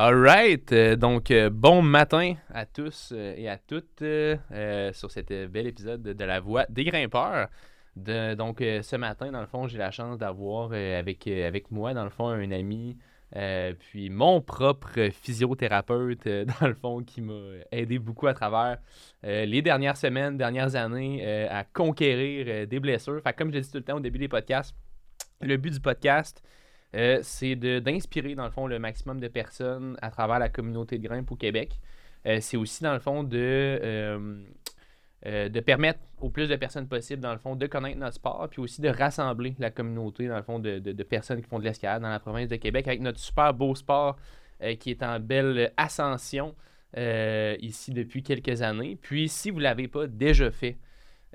Alright, euh, donc euh, bon matin à tous euh, et à toutes sur cet bel épisode de, La Voix des grimpeurs. Donc ce matin, dans le fond, j'ai la chance d'avoir avec, avec moi, dans le fond, un ami, puis mon propre physiothérapeute, dans le fond, qui m'a aidé beaucoup à travers les dernières semaines, dernières années à conquérir des blessures. Fait que comme je l'ai dit tout le temps au début des podcasts, le but du podcast, euh, c'est d'inspirer, dans le fond, le maximum de personnes à travers la communauté de grimpe au Québec. Euh, c'est aussi, dans le fond, de, euh, de permettre au plus de personnes possible, dans le fond, de connaître notre sport, puis aussi de rassembler la communauté, dans le fond, de, de- de personnes qui font de l'escalade dans la province de Québec avec notre super beau sport qui est en belle ascension ici depuis quelques années. Puis, si vous ne l'avez pas déjà fait,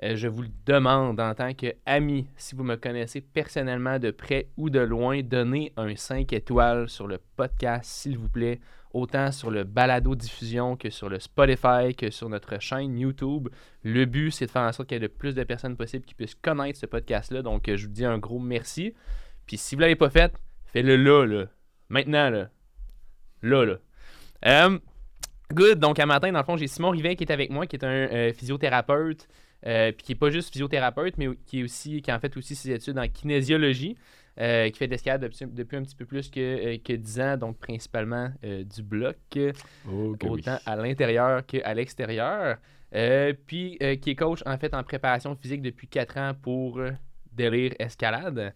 euh, je vous le demande en tant qu'ami, si vous me connaissez personnellement de près ou de loin, donnez un 5 étoiles sur le podcast, s'il vous plaît, autant sur le balado diffusion que sur le Spotify, que sur notre chaîne YouTube. Le but, c'est de faire en sorte qu'il y ait le plus de personnes possible qui puissent connaître ce podcast-là. Donc, je vous dis un gros merci. Puis, si vous ne l'avez pas fait, faites-le là, là. Maintenant, là. Là, là. Euh, good. Donc, à matin, dans le fond, j'ai Simon Rivet qui est avec moi, qui est un euh, physiothérapeute. Euh, puis qui n'est pas juste physiothérapeute, mais qui est aussi qui a en fait aussi ses études en kinésiologie, euh, qui fait de l'escalade depuis, depuis un petit peu plus que, euh, que 10 ans, donc principalement du bloc, Oh, oui. autant à l'intérieur qu'à l'extérieur. Puis qui est coach en fait en préparation physique depuis 4 ans pour Délire Escalade.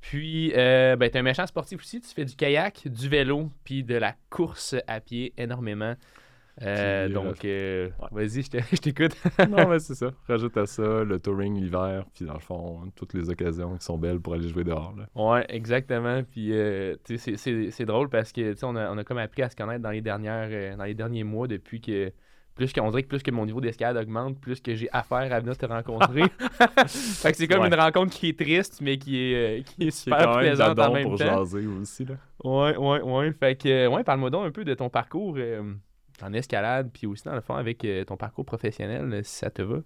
Puis, euh, ben, tu es un méchant sportif aussi. Tu fais du kayak, du vélo, puis de la course à pied énormément. Euh, euh, donc, euh, ouais. vas-y, je te- je t'écoute. non, mais c'est ça. Rajoute à ça le touring l'hiver, puis dans le fond, toutes les occasions qui sont belles pour aller jouer dehors. Là. Ouais, exactement. Puis, euh, tu sais, c'est- drôle parce que, tu sais, on a, on a comme appris à se connaître dans les, dernières, dans les derniers mois depuis que. Plus qu'on dirait que plus que mon niveau d'escalade augmente, plus que j'ai affaire à venir te rencontrer. fait que c'est comme Ouais. une rencontre qui est triste, mais qui est, qui est super quand même plaisante en même pour temps. jaser aussi. Là. Ouais, ouais, ouais. Fait que, ouais, parle-moi donc un peu de ton parcours euh, en escalade, puis aussi dans le fond avec euh, ton parcours professionnel, euh, si ça te va.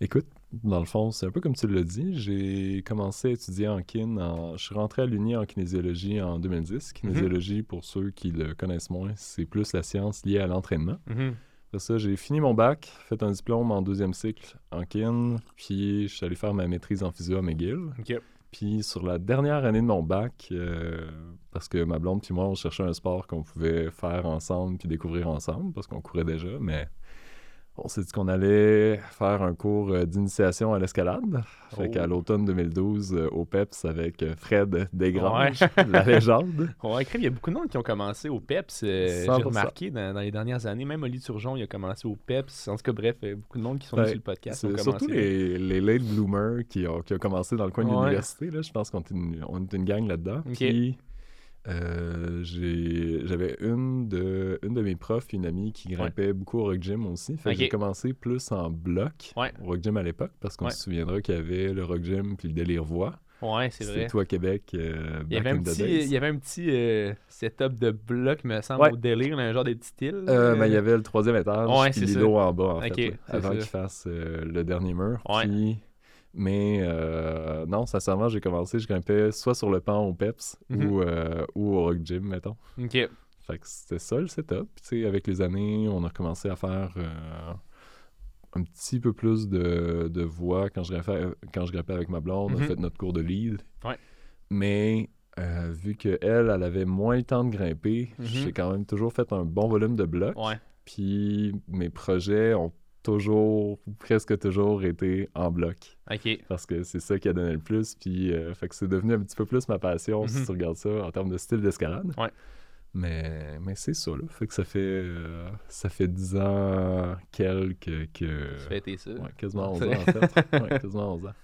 Écoute, dans le fond, c'est un peu comme tu l'as dit. J'ai commencé à étudier en kin. en- Je suis rentré à l'Uni en kinésiologie en 2010. Kinésiologie, pour ceux qui le connaissent moins, c'est plus la science liée à l'entraînement. Après ça, j'ai fini mon bac, fait un diplôme en deuxième cycle en kin, puis je suis allé faire ma maîtrise en physio à McGill. Puis sur la dernière année de mon bac, euh, parce que ma blonde puis moi, on cherchait un sport qu'on pouvait faire ensemble puis découvrir ensemble, parce qu'on courait déjà, mais on s'est dit qu'on allait faire un cours euh, d'initiation à l'escalade. Fait Oh. qu'à l'automne 2012, euh, au PEPS avec euh, Fred Desgranges, Ouais. la légende. Ouais, crème, il y a beaucoup de monde qui ont commencé au PEPS. j'ai 100%. remarqué dans, dans les dernières années. Même Oli Turgeon, il a commencé au PEPS. En tout cas, bref, euh, beaucoup de monde qui sont venus sur le podcast ont surtout les, les late bloomers qui ont, qui ont commencé dans le coin de Ouais. l'université. Je pense qu'on est une, on est une gang là-dedans. Puis, euh, j'avais une de, une de mes profs, une amie qui grimpait beaucoup au Rock Gym aussi. Fait que j'ai commencé plus en bloc Ouais. au Rock Gym à l'époque parce qu'on Ouais. se souviendra qu'il y avait le Rock Gym puis le Délire Voix. Ouais, c'est vrai. à Québec. euh, Il y, avait un petit, il y avait un petit euh, setup de bloc, me semble, Ouais. au délire, là, un genre de petit île. Euh, ben, il y avait le troisième étage, Ouais, puis l'îlot en bas, en fait, là, avant qu'il fasse le dernier mur. Ouais. Puis- mais euh, non, sincèrement, j'ai commencé, je grimpais soit sur le pan au PEPS Mhm. ou, euh, ou au Rock Gym, mettons. Ok. Fait que c'était ça le setup. Puis, tu sais, avec les années, on a commencé à faire euh, un petit peu plus de, de voix quand je, grimpais, quand je grimpais avec ma blonde. On Mhm. a fait notre cours de lead. Ouais. Mais vu qu'elle, elle avait moins le temps de grimper, Mhm. j'ai quand même toujours fait un bon volume de blocs. Ouais. Puis mes projets ont toujours, ou presque toujours été en bloc. Ok. Parce que c'est ça qui a donné le plus. Puis euh, fait que c'est devenu un petit peu plus ma passion, si Mhm. tu regardes ça, en termes de style d'escalade. Ouais. Mais, mais c'est ça, là. Fait que ça fait, euh, ça fait 10 ans quelques que... Fais tes ça. Ouais, quasiment 11 C'est- ans, en fait. Ouais, quasiment 11 ans.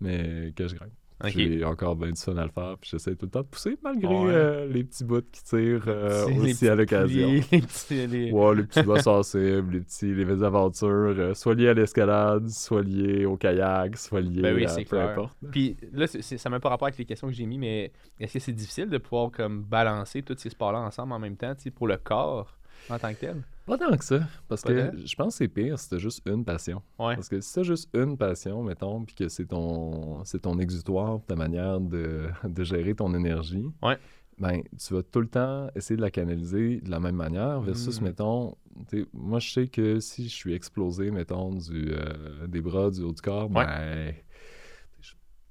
Mais que je grimpe. Ok. J'ai encore bien du fun à le faire, puis j'essaie tout le temps de pousser, malgré Ouais. euh, les petits bouts qui tirent euh, aussi à l'occasion. les petits- les- Ouais, les petits sensibles, les petits les petites aventures, euh, soit liées à l'escalade, soit liées au kayak, soit liées Ben oui, à peu clair. importe. Puis là, ça n'a pas rapport avec les questions que j'ai mis, mais est-ce que c'est difficile de pouvoir comme balancer tous ces sports-là ensemble en même temps, pour le corps en tant que tel? Pas tant que ça, parce que je pense que c'est pire si t'as juste une passion. Ouais. Parce que si t'as juste une passion, mettons, puis que c'est ton, c'est ton exutoire, ta manière de, de gérer ton énergie, Ouais. ben, tu vas tout le temps essayer de la canaliser de la même manière versus, Mm. mettons, moi, je sais que si je suis explosé, mettons, du, euh, des bras, du haut du corps, Ouais. ben,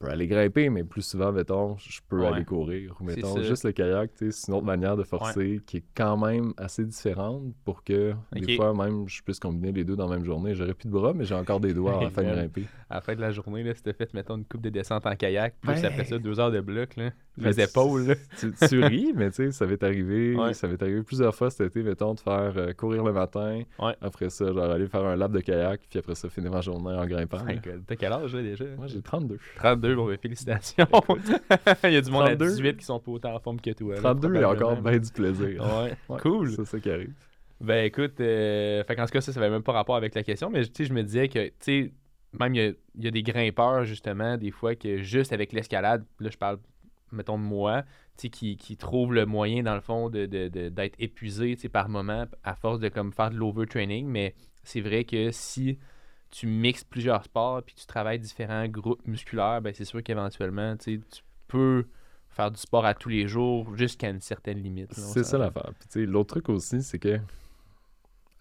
peux aller grimper, mais plus souvent, mettons, je peux Ouais. aller courir. Ou, mettons, juste le kayak, c'est une autre manière de forcer qui est quand même assez différente pour que, des fois, même, je puisse combiner les deux dans la même journée. J'aurais plus de bras, mais j'ai encore des doigts à la fin de grimper. À la fin de la journée, là, si t'as fait, mettons, une coupe de descente en kayak, plus Ben. après ça, deux heures de bloc, là, les épaules, tu, tu ris, mais tu sais, ça m'est arrivé, Ouais. ça m'est arrivé plusieurs fois cet été, mettons, de faire euh, courir le matin. Ouais. Après ça, genre aller faire un lap de kayak, puis après ça, finir ma journée en grimpant. T'as quel âge, là, déjà? Moi, j'ai 32. 32, bon, ben, félicitations. Il y a du monde 32. à 18 qui sont pas autant en forme que toi. là, 32 et encore probablement. bien du plaisir. Ouais, cool. C'est ça qui arrive. Ben écoute, euh, fait qu'en tout cas, ça, ça avait même pas rapport avec la question, mais tu sais, je me disais que, tu sais, même il y a, il y a des grimpeurs, justement, des fois, que juste avec l'escalade, là, je parle, mettons, de moi, qui, qui trouvent le moyen, dans le fond, de, de- de- d'être épuisé, par moment, à force de comme faire de l'overtraining, mais c'est vrai que si tu mixes plusieurs sports, puis tu travailles différents groupes musculaires, ben c'est sûr qu'éventuellement, tu peux faire du sport à tous les jours jusqu'à une certaine limite. C'est ça l'affaire. Puis l'autre truc aussi, c'est que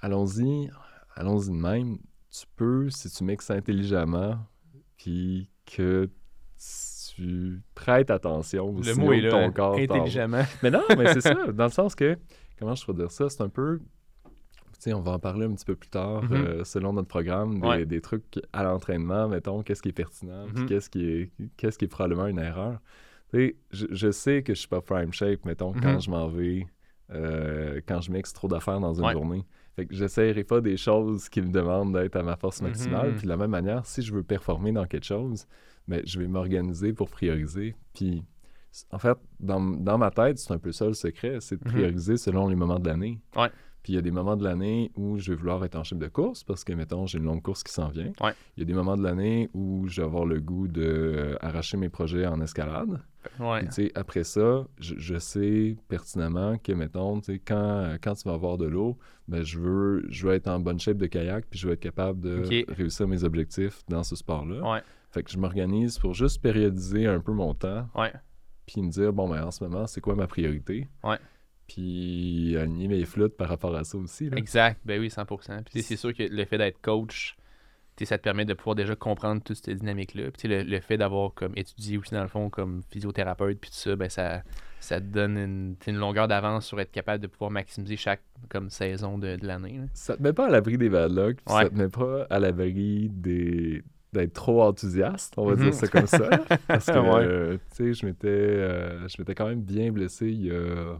allons-y, allons-y de même. Tu peux, si tu mixes intelligemment, puis que tu prêtes attention Le mot est là, ton corps intelligemment. Mais non, mais c'est ça, dans le sens que, comment je pourrais dire ça, c'est un peu, tu sais, on va en parler un petit peu plus tard, Mhm. euh, selon notre programme, des, Ouais. des trucs à l'entraînement, mettons, qu'est-ce qui est pertinent, Mhm. qu'est-ce qui est, qu'est-ce qui est probablement une erreur. Je, je sais que je suis pas prime shape, mettons, quand Mhm. je m'en vais, euh, quand je mixe trop d'affaires dans une Ouais. journée. Fait que j'essaierai pas des choses qui me demandent d'être à ma force maximale. Puis de la même manière, si je veux performer dans quelque chose, je vais m'organiser pour prioriser. Puis en fait, dans, dans ma tête, c'est un peu ça le secret, c'est de Mhm. prioriser selon les moments de l'année. Ouais. Puis il y a des moments de l'année où je vais vouloir être en chef de course parce que, mettons, j'ai une longue course qui s'en vient. Ouais. Il y a des moments de l'année où je vais avoir le goût de euh, mes projets en escalade. Ouais. Puis, tu sais, après ça, je, je sais pertinemment que, mettons, tu sais, quand, quand tu vas avoir de l'eau, ben, je veux, je veux être en bonne shape de kayak, puis je veux être capable de réussir mes objectifs dans ce sport-là. Ouais. Fait que je m'organise pour juste périodiser un peu mon temps, Ouais. puis me dire, bon, ben, en ce moment, c'est quoi ma priorité? Ouais. Puis aligner mes flûtes par rapport à ça aussi. là. Exact. Ben oui, 100%. Puis c'est sûr que le fait d'être coach, ça te permet de pouvoir déjà comprendre toute cette dynamique-là. Puis le, le fait d'avoir comme étudié aussi dans le fond comme physiothérapeute puis tout ça, ben ça, ça te donne une, une longueur d'avance sur être capable de pouvoir maximiser chaque comme saison de, de l'année. Ça te met pas à l'abri des bad luck, Ouais. ça te met pas à l'abri des d'être trop enthousiaste, on va Mhm. dire ça comme ça. Parce que, Ouais. euh, tu sais, je m'étais euh, je m'étais quand même bien blessé il y a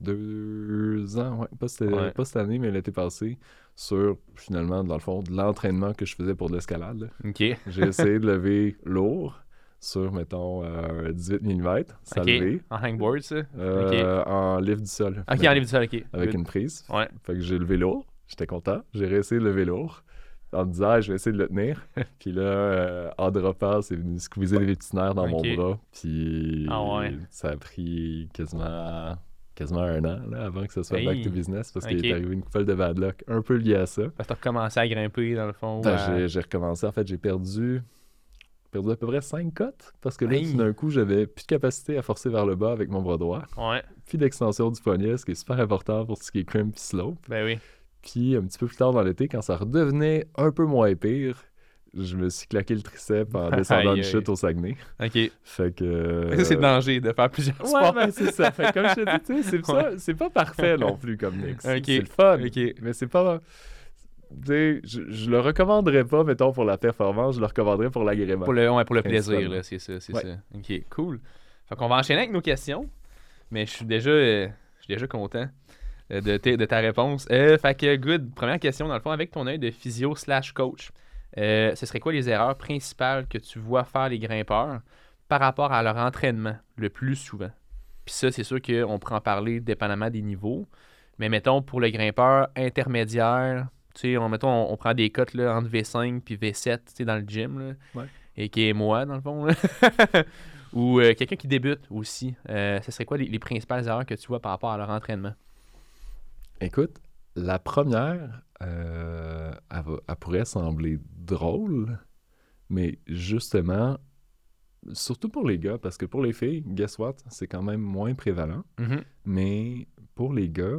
deux ans, ouais, pas cette, Ouais. pas cette année, mais l'été passé, sur, finalement, dans le fond, de l'entraînement que je faisais pour de l'escalade. là. OK. J'ai essayé de lever lourd sur, mettons, euh, 18 mm, ça OK. levé, En hangboard, ça? euh, en lift du sol. OK, en livre du sol, OK. Avec Good. une prise. Ouais. Fait que j'ai levé lourd. J'étais content. J'ai réussi de lever lourd. En me disant, Ah, je vais essayer de le tenir. puis là, euh, en droppant, c'est venu squeezer les petits nerfs dans mon bras. Puis Ah ouais. ça a pris quasiment, quasiment un an là, avant que ça soit back to business parce qu'il est arrivé une couple de bad luck un peu lié à ça. Parce que t'as recommencé à grimper, dans le fond. À- j'ai- j'ai recommencé. En fait, j'ai perdu, perdu à peu près 5 cotes parce que là, Hey. tout d'un coup, j'avais plus de capacité à forcer vers le bas avec mon bras droit. Ouais, Puis d'extension du poignet, ce qui est super important pour tout ce qui est crimp et slope. ben oui. Puis un petit peu plus tard dans l'été, quand ça redevenait un peu moins pire, je me suis claqué le triceps en descendant une chute au Saguenay. OK. Fait que. Ça, c'est le danger de faire plusieurs Ouais, sports. ben c'est ça. Fait que comme je te dis, tu sais, c'est pas parfait non plus comme mix. Ok. C'est le fun. OK. Mais c'est pas. Tu sais, je, je le recommanderais pas, mettons, pour la performance, je le recommanderais pour l'agrément. Pour le, ouais, pour le plaisir, là, c'est ça, c'est ça. OK, cool. Fait qu'on va enchaîner avec nos questions. Mais je suis déjà, euh, je suis déjà content euh, de, tes- de ta réponse. Euh, fait que, good. Première question, dans le fond, avec ton œil de physio slash coach, euh, ce serait quoi les erreurs principales que tu vois faire les grimpeurs par rapport à leur entraînement le plus souvent? Puis ça, c'est sûr qu'on pourra en parler dépendamment des niveaux. Mais mettons, pour le grimpeur intermédiaire, tu sais, on, mettons, on, on prend des cotes là, entre V5 puis V7, tu sais, dans le gym, là, Ouais. et qui est moi, dans le fond. là. Ou euh, quelqu'un qui débute aussi. Euh, ce serait quoi les, les principales erreurs que tu vois par rapport à leur entraînement? Écoute, la première, euh, elle, va- elle pourrait sembler drôle, mais justement, surtout pour les gars, parce que pour les filles, guess what, c'est quand même moins prévalent. Mhm. Mais pour les gars,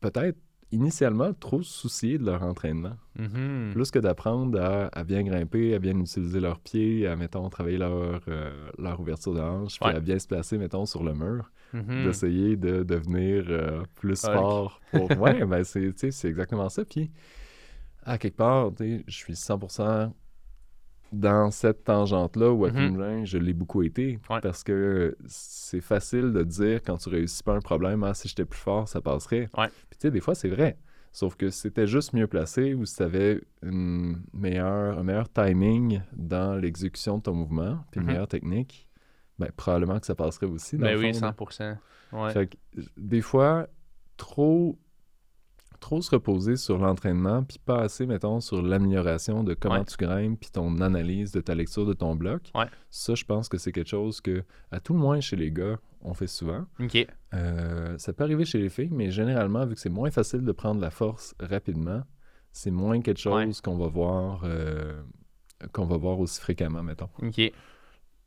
peut-être initialement trop se soucier de leur entraînement. Mhm. Plus que d'apprendre à, à bien grimper, à bien utiliser leurs pieds, à, mettons, travailler leur, euh, leur ouverture de hanche, puis à bien se placer, mettons, sur le mur, Mhm. d'essayer de devenir euh, plus Hulk. fort. Pour... ouais, ben c'est, exactement ça. Puis, à quelque part, je suis 100% dans cette tangente-là où à Mhm. Plumblin, je l'ai beaucoup été. Ouais. Parce que c'est facile de dire quand tu réussis pas un problème, ah, si j'étais plus fort, ça passerait. Ouais. Puis tu sais, des fois, c'est vrai. Sauf que si c'était juste mieux placé ou si tu avais une meilleure, un meilleur timing dans l'exécution de ton mouvement, puis une Mhm. meilleure technique, ben, probablement que ça passerait aussi. Dans Ben le oui, fond, là. 100%. Ouais. Fait que, des fois, trop, trop se reposer sur l'entraînement, puis pas assez, mettons, sur l'amélioration de comment Ouais. tu grimpes, puis ton analyse de ta lecture de ton bloc. Ouais. Ça, je pense que c'est quelque chose que, à tout le moins chez les gars, on fait souvent. OK. Euh, ça peut arriver chez les filles, mais généralement, vu que c'est moins facile de prendre la force rapidement, c'est moins quelque chose qu'on va voir euh, qu'on va voir aussi fréquemment, mettons. OK.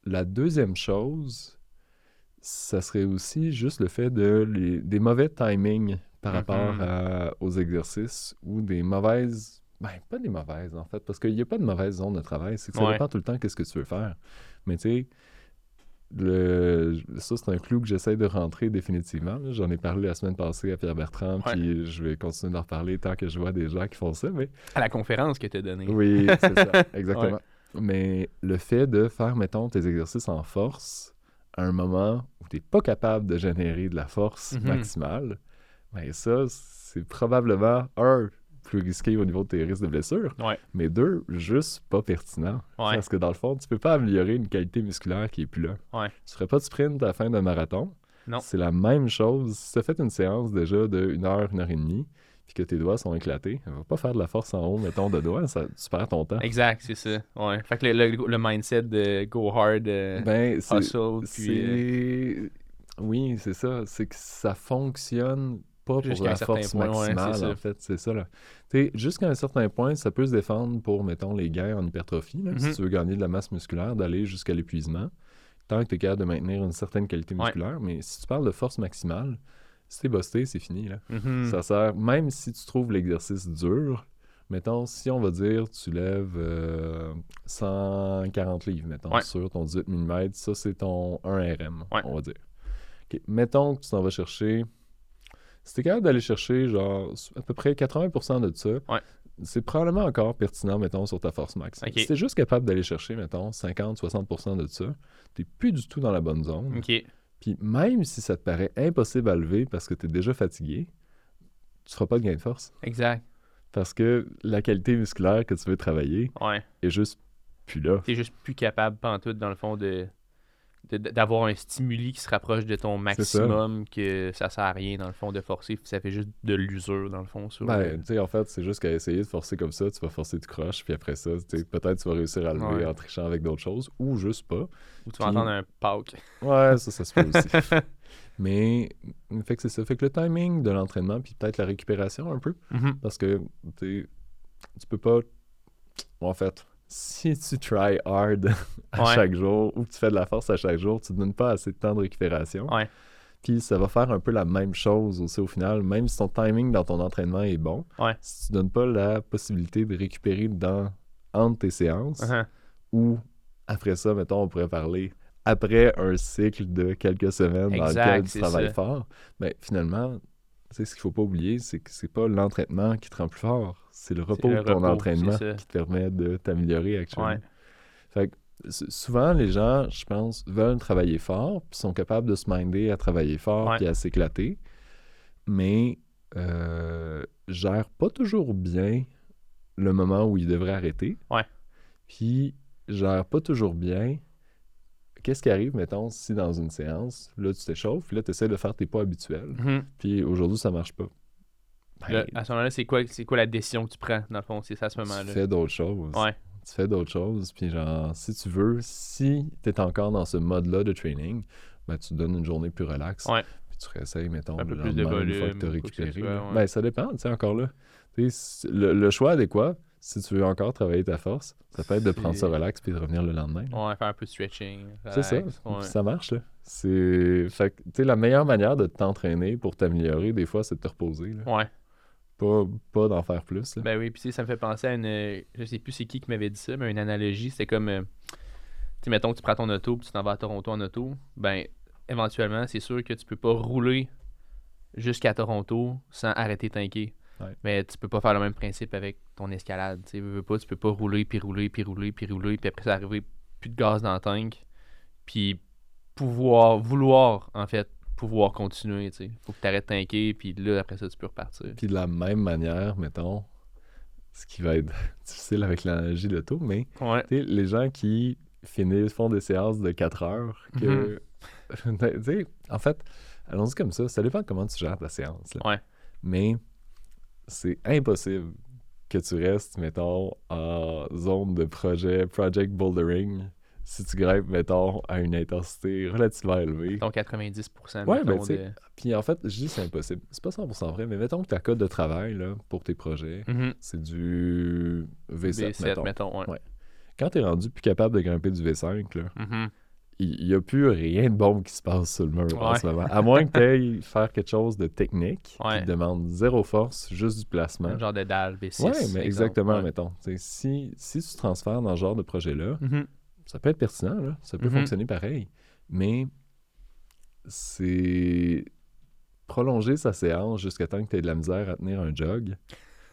La deuxième chose, ça serait aussi juste le fait de les- des mauvais timings par Mhm. rapport à- aux exercices ou des mauvaises. Ben, pas des mauvaises en fait, parce qu'il n'y a pas de mauvaise zone de travail. C'est que ça Ouais. dépend tout le temps qu'est-ce que tu veux faire. Mais tu sais, le... ça, c'est un clou que j'essaie de rentrer définitivement. J'en ai parlé la semaine passée à Pierre Bertrand, Ouais. puis je vais continuer d'en reparler tant que je vois des gens qui font ça. Mais À la conférence que tu as donnée. oui, c'est ça, exactement. Mais le fait de faire, mettons, tes exercices en force à un moment où tu n'es pas capable de générer de la force Mhm. maximale, ben ça, c'est probablement, un, plus risqué au niveau de tes risques de blessure, Ouais. mais deux, juste pas pertinent. Ouais. Parce que dans le fond, tu peux pas améliorer une qualité musculaire qui est plus là. Ouais. Tu ferais pas de sprint à la fin d'un marathon. Non. C'est la même chose. Si tu as fait une séance déjà de 1 heure, 1 heure et demie, puis que tes doigts sont éclatés, va pas faire de la force en haut, mettons, de doigts, ça, tu perds ton temps. Exact, c'est ça. Ouais. Fait que le, le- le mindset de go hard, euh, Ben, hustle, puis euh, c'est- Oui, c'est ça. C'est que ça fonctionne pas pour la certain force point, maximale, en fait. C'est ça, là. Jusqu'à un certain point, ça peut se défendre pour, mettons, les gains en hypertrophie. là. Mhm. Si tu veux gagner de la masse musculaire, d'aller jusqu'à l'épuisement, tant que tu es capable de maintenir une certaine qualité Ouais. musculaire. Mais si tu parles de force maximale, si t'es busté, c'est fini, là. mhm. Ça sert, même si tu trouves l'exercice dur, mettons, si on va dire tu lèves euh, 140 livres, mettons, Ouais. sur ton 18 mm, ça c'est ton 1 RM, on va dire. Mettons que tu t'en vas chercher, si tu es capable d'aller chercher genre à peu près 80% de ça, Ouais. c'est probablement encore pertinent, mettons, sur ta force max. Ok. Si tu es juste capable d'aller chercher, mettons, 50-60% de ça, tu plus du tout dans la bonne zone. Puis même si ça te paraît impossible à lever parce que tu es déjà fatigué, tu feras pas de gain de force. Exact. Parce que la qualité musculaire que tu veux travailler Ouais. est juste plus là. T'es juste plus capable, pantoute, dans le fond, de- d'avoir un stimuli qui se rapproche de ton maximum que ça sert à rien dans le fond de forcer puis ça fait juste de l'usure dans le fond sur Ben, le- tu sais, en fait, c'est juste qu'à essayer de forcer comme ça, tu vas forcer de croche, puis après ça, peut-être tu vas réussir à lever Ouais. en trichant avec d'autres choses, ou juste pas. ou tu vas puis- entendre un pauk Ouais, ça, ça se peut aussi. Mais, fait que c'est ça. Fait que le timing de l'entraînement, puis peut-être la récupération un peu, Mhm. parce que, tu tu peux pas... En fait, si tu try hard à Ouais. chaque jour, ou que tu fais de la force à chaque jour, tu ne donnes pas assez de temps de récupération. Ouais. Puis ça va faire un peu la même chose aussi au final, même si ton timing dans ton entraînement est bon. Ouais. Si tu donnes pas la possibilité de récupérer dans, entre tes séances, Uh-huh. ou après ça, mettons, on pourrait parler après un cycle de quelques semaines dans lequel tu travailles ça. fort, ben, finalement, sais, ce qu'il faut pas oublier, c'est que c'est pas l'entraînement qui te rend plus fort, c'est le repos le de ton repos, entraînement qui te permet de t'améliorer actuellement. Ouais. Fait que souvent, les gens, je pense, veulent travailler fort, puis sont capables de se minder à travailler fort, Ouais. puis à s'éclater, mais euh, gèrent pas toujours bien le moment où ils devraient arrêter. Ouais. Puis gèrent pas toujours bien qu'est-ce qui arrive, mettons, si dans une séance, là, tu t'échauffes, puis là, tu essaies de faire tes pas habituels, Mhm. puis aujourd'hui, ça marche pas. Ben, Là, à ce moment-là, c'est quoi, c'est quoi la décision que tu prends, dans le fond? C'est ça à ce tu moment-là. fais d'autres choses. Ouais. tu fais d'autres choses. Puis genre, si tu veux, si tu es encore dans ce mode-là de training, ben, tu te donnes une journée plus relax. Ouais. Puis tu réessayes, mettons, Un peu le plus de lendemain, une fois volume, que tu as récupéré. soit, là. ouais. Ben, ça dépend, tu sais, encore là. Tu le, le choix adéquat, si tu veux encore travailler ta force, ça peut être de prendre ça C'est- relax puis de revenir le lendemain. là. Ouais, faire un peu de stretching. C'est ça. ouais. Ça marche, là. C'est. Fait que, tu sais, la meilleure manière de t'entraîner pour t'améliorer, des fois, c'est de te reposer. Là. Ouais. Pas, pas d'en faire plus. Là. Ben oui, puis ça me fait penser à une. Je sais plus c'est qui qui m'avait dit ça, mais une analogie, c'était comme. euh, Tu sais, mettons que tu prends ton auto puis tu t'en vas à Toronto en auto. Ben, éventuellement, c'est sûr que tu peux pas rouler jusqu'à Toronto sans arrêter tanker. Ouais. Mais tu peux pas faire le même principe avec ton escalade. Tu veux, pas, tu peux pas rouler, puis rouler, puis rouler, puis rouler, puis après ça arriver plus de gaz dans le tank. Puis pouvoir, vouloir, en fait, pouvoir continuer. Tu sais. Faut que tu arrêtes de tanker, puis là, après ça, tu peux repartir. Puis de la même manière, mettons, ce qui va être difficile avec l'analogie de tout, mais Ouais. les gens qui finissent, font des séances de 4 heures, que. Tu sais, en fait, allons-y comme ça, ça dépend de comment tu gères ta séance. là. Ouais. Mais c'est impossible que tu restes, mettons, en zone de projet, project bouldering, si tu grimpes, mettons, à une intensité relativement élevée. Ton 90%. Ouais, mettons, ben, tu de- Puis en fait, je dis c'est impossible. C'est pas 100% vrai, mais mettons que ta code de travail là, pour tes projets, Mhm. c'est du V7, B7, mettons. mettons, ouais. Ouais. Quand t'es rendu plus capable de grimper du V5, là, Mhm. Il n'y a plus rien de bon qui se passe sur le mur en ce moment. À moins que tu ailles faire quelque chose de technique Ouais. qui te demande zéro force, juste du placement. Un genre de dalle B6. Ouais, mais exactement, ouais. mettons. Si, si tu te transfères dans ce genre de projet-là, Mhm. ça peut être pertinent, là. ça peut Mhm. fonctionner pareil. Mais c'est prolonger sa séance jusqu'à temps que tu aies de la misère à tenir un jog,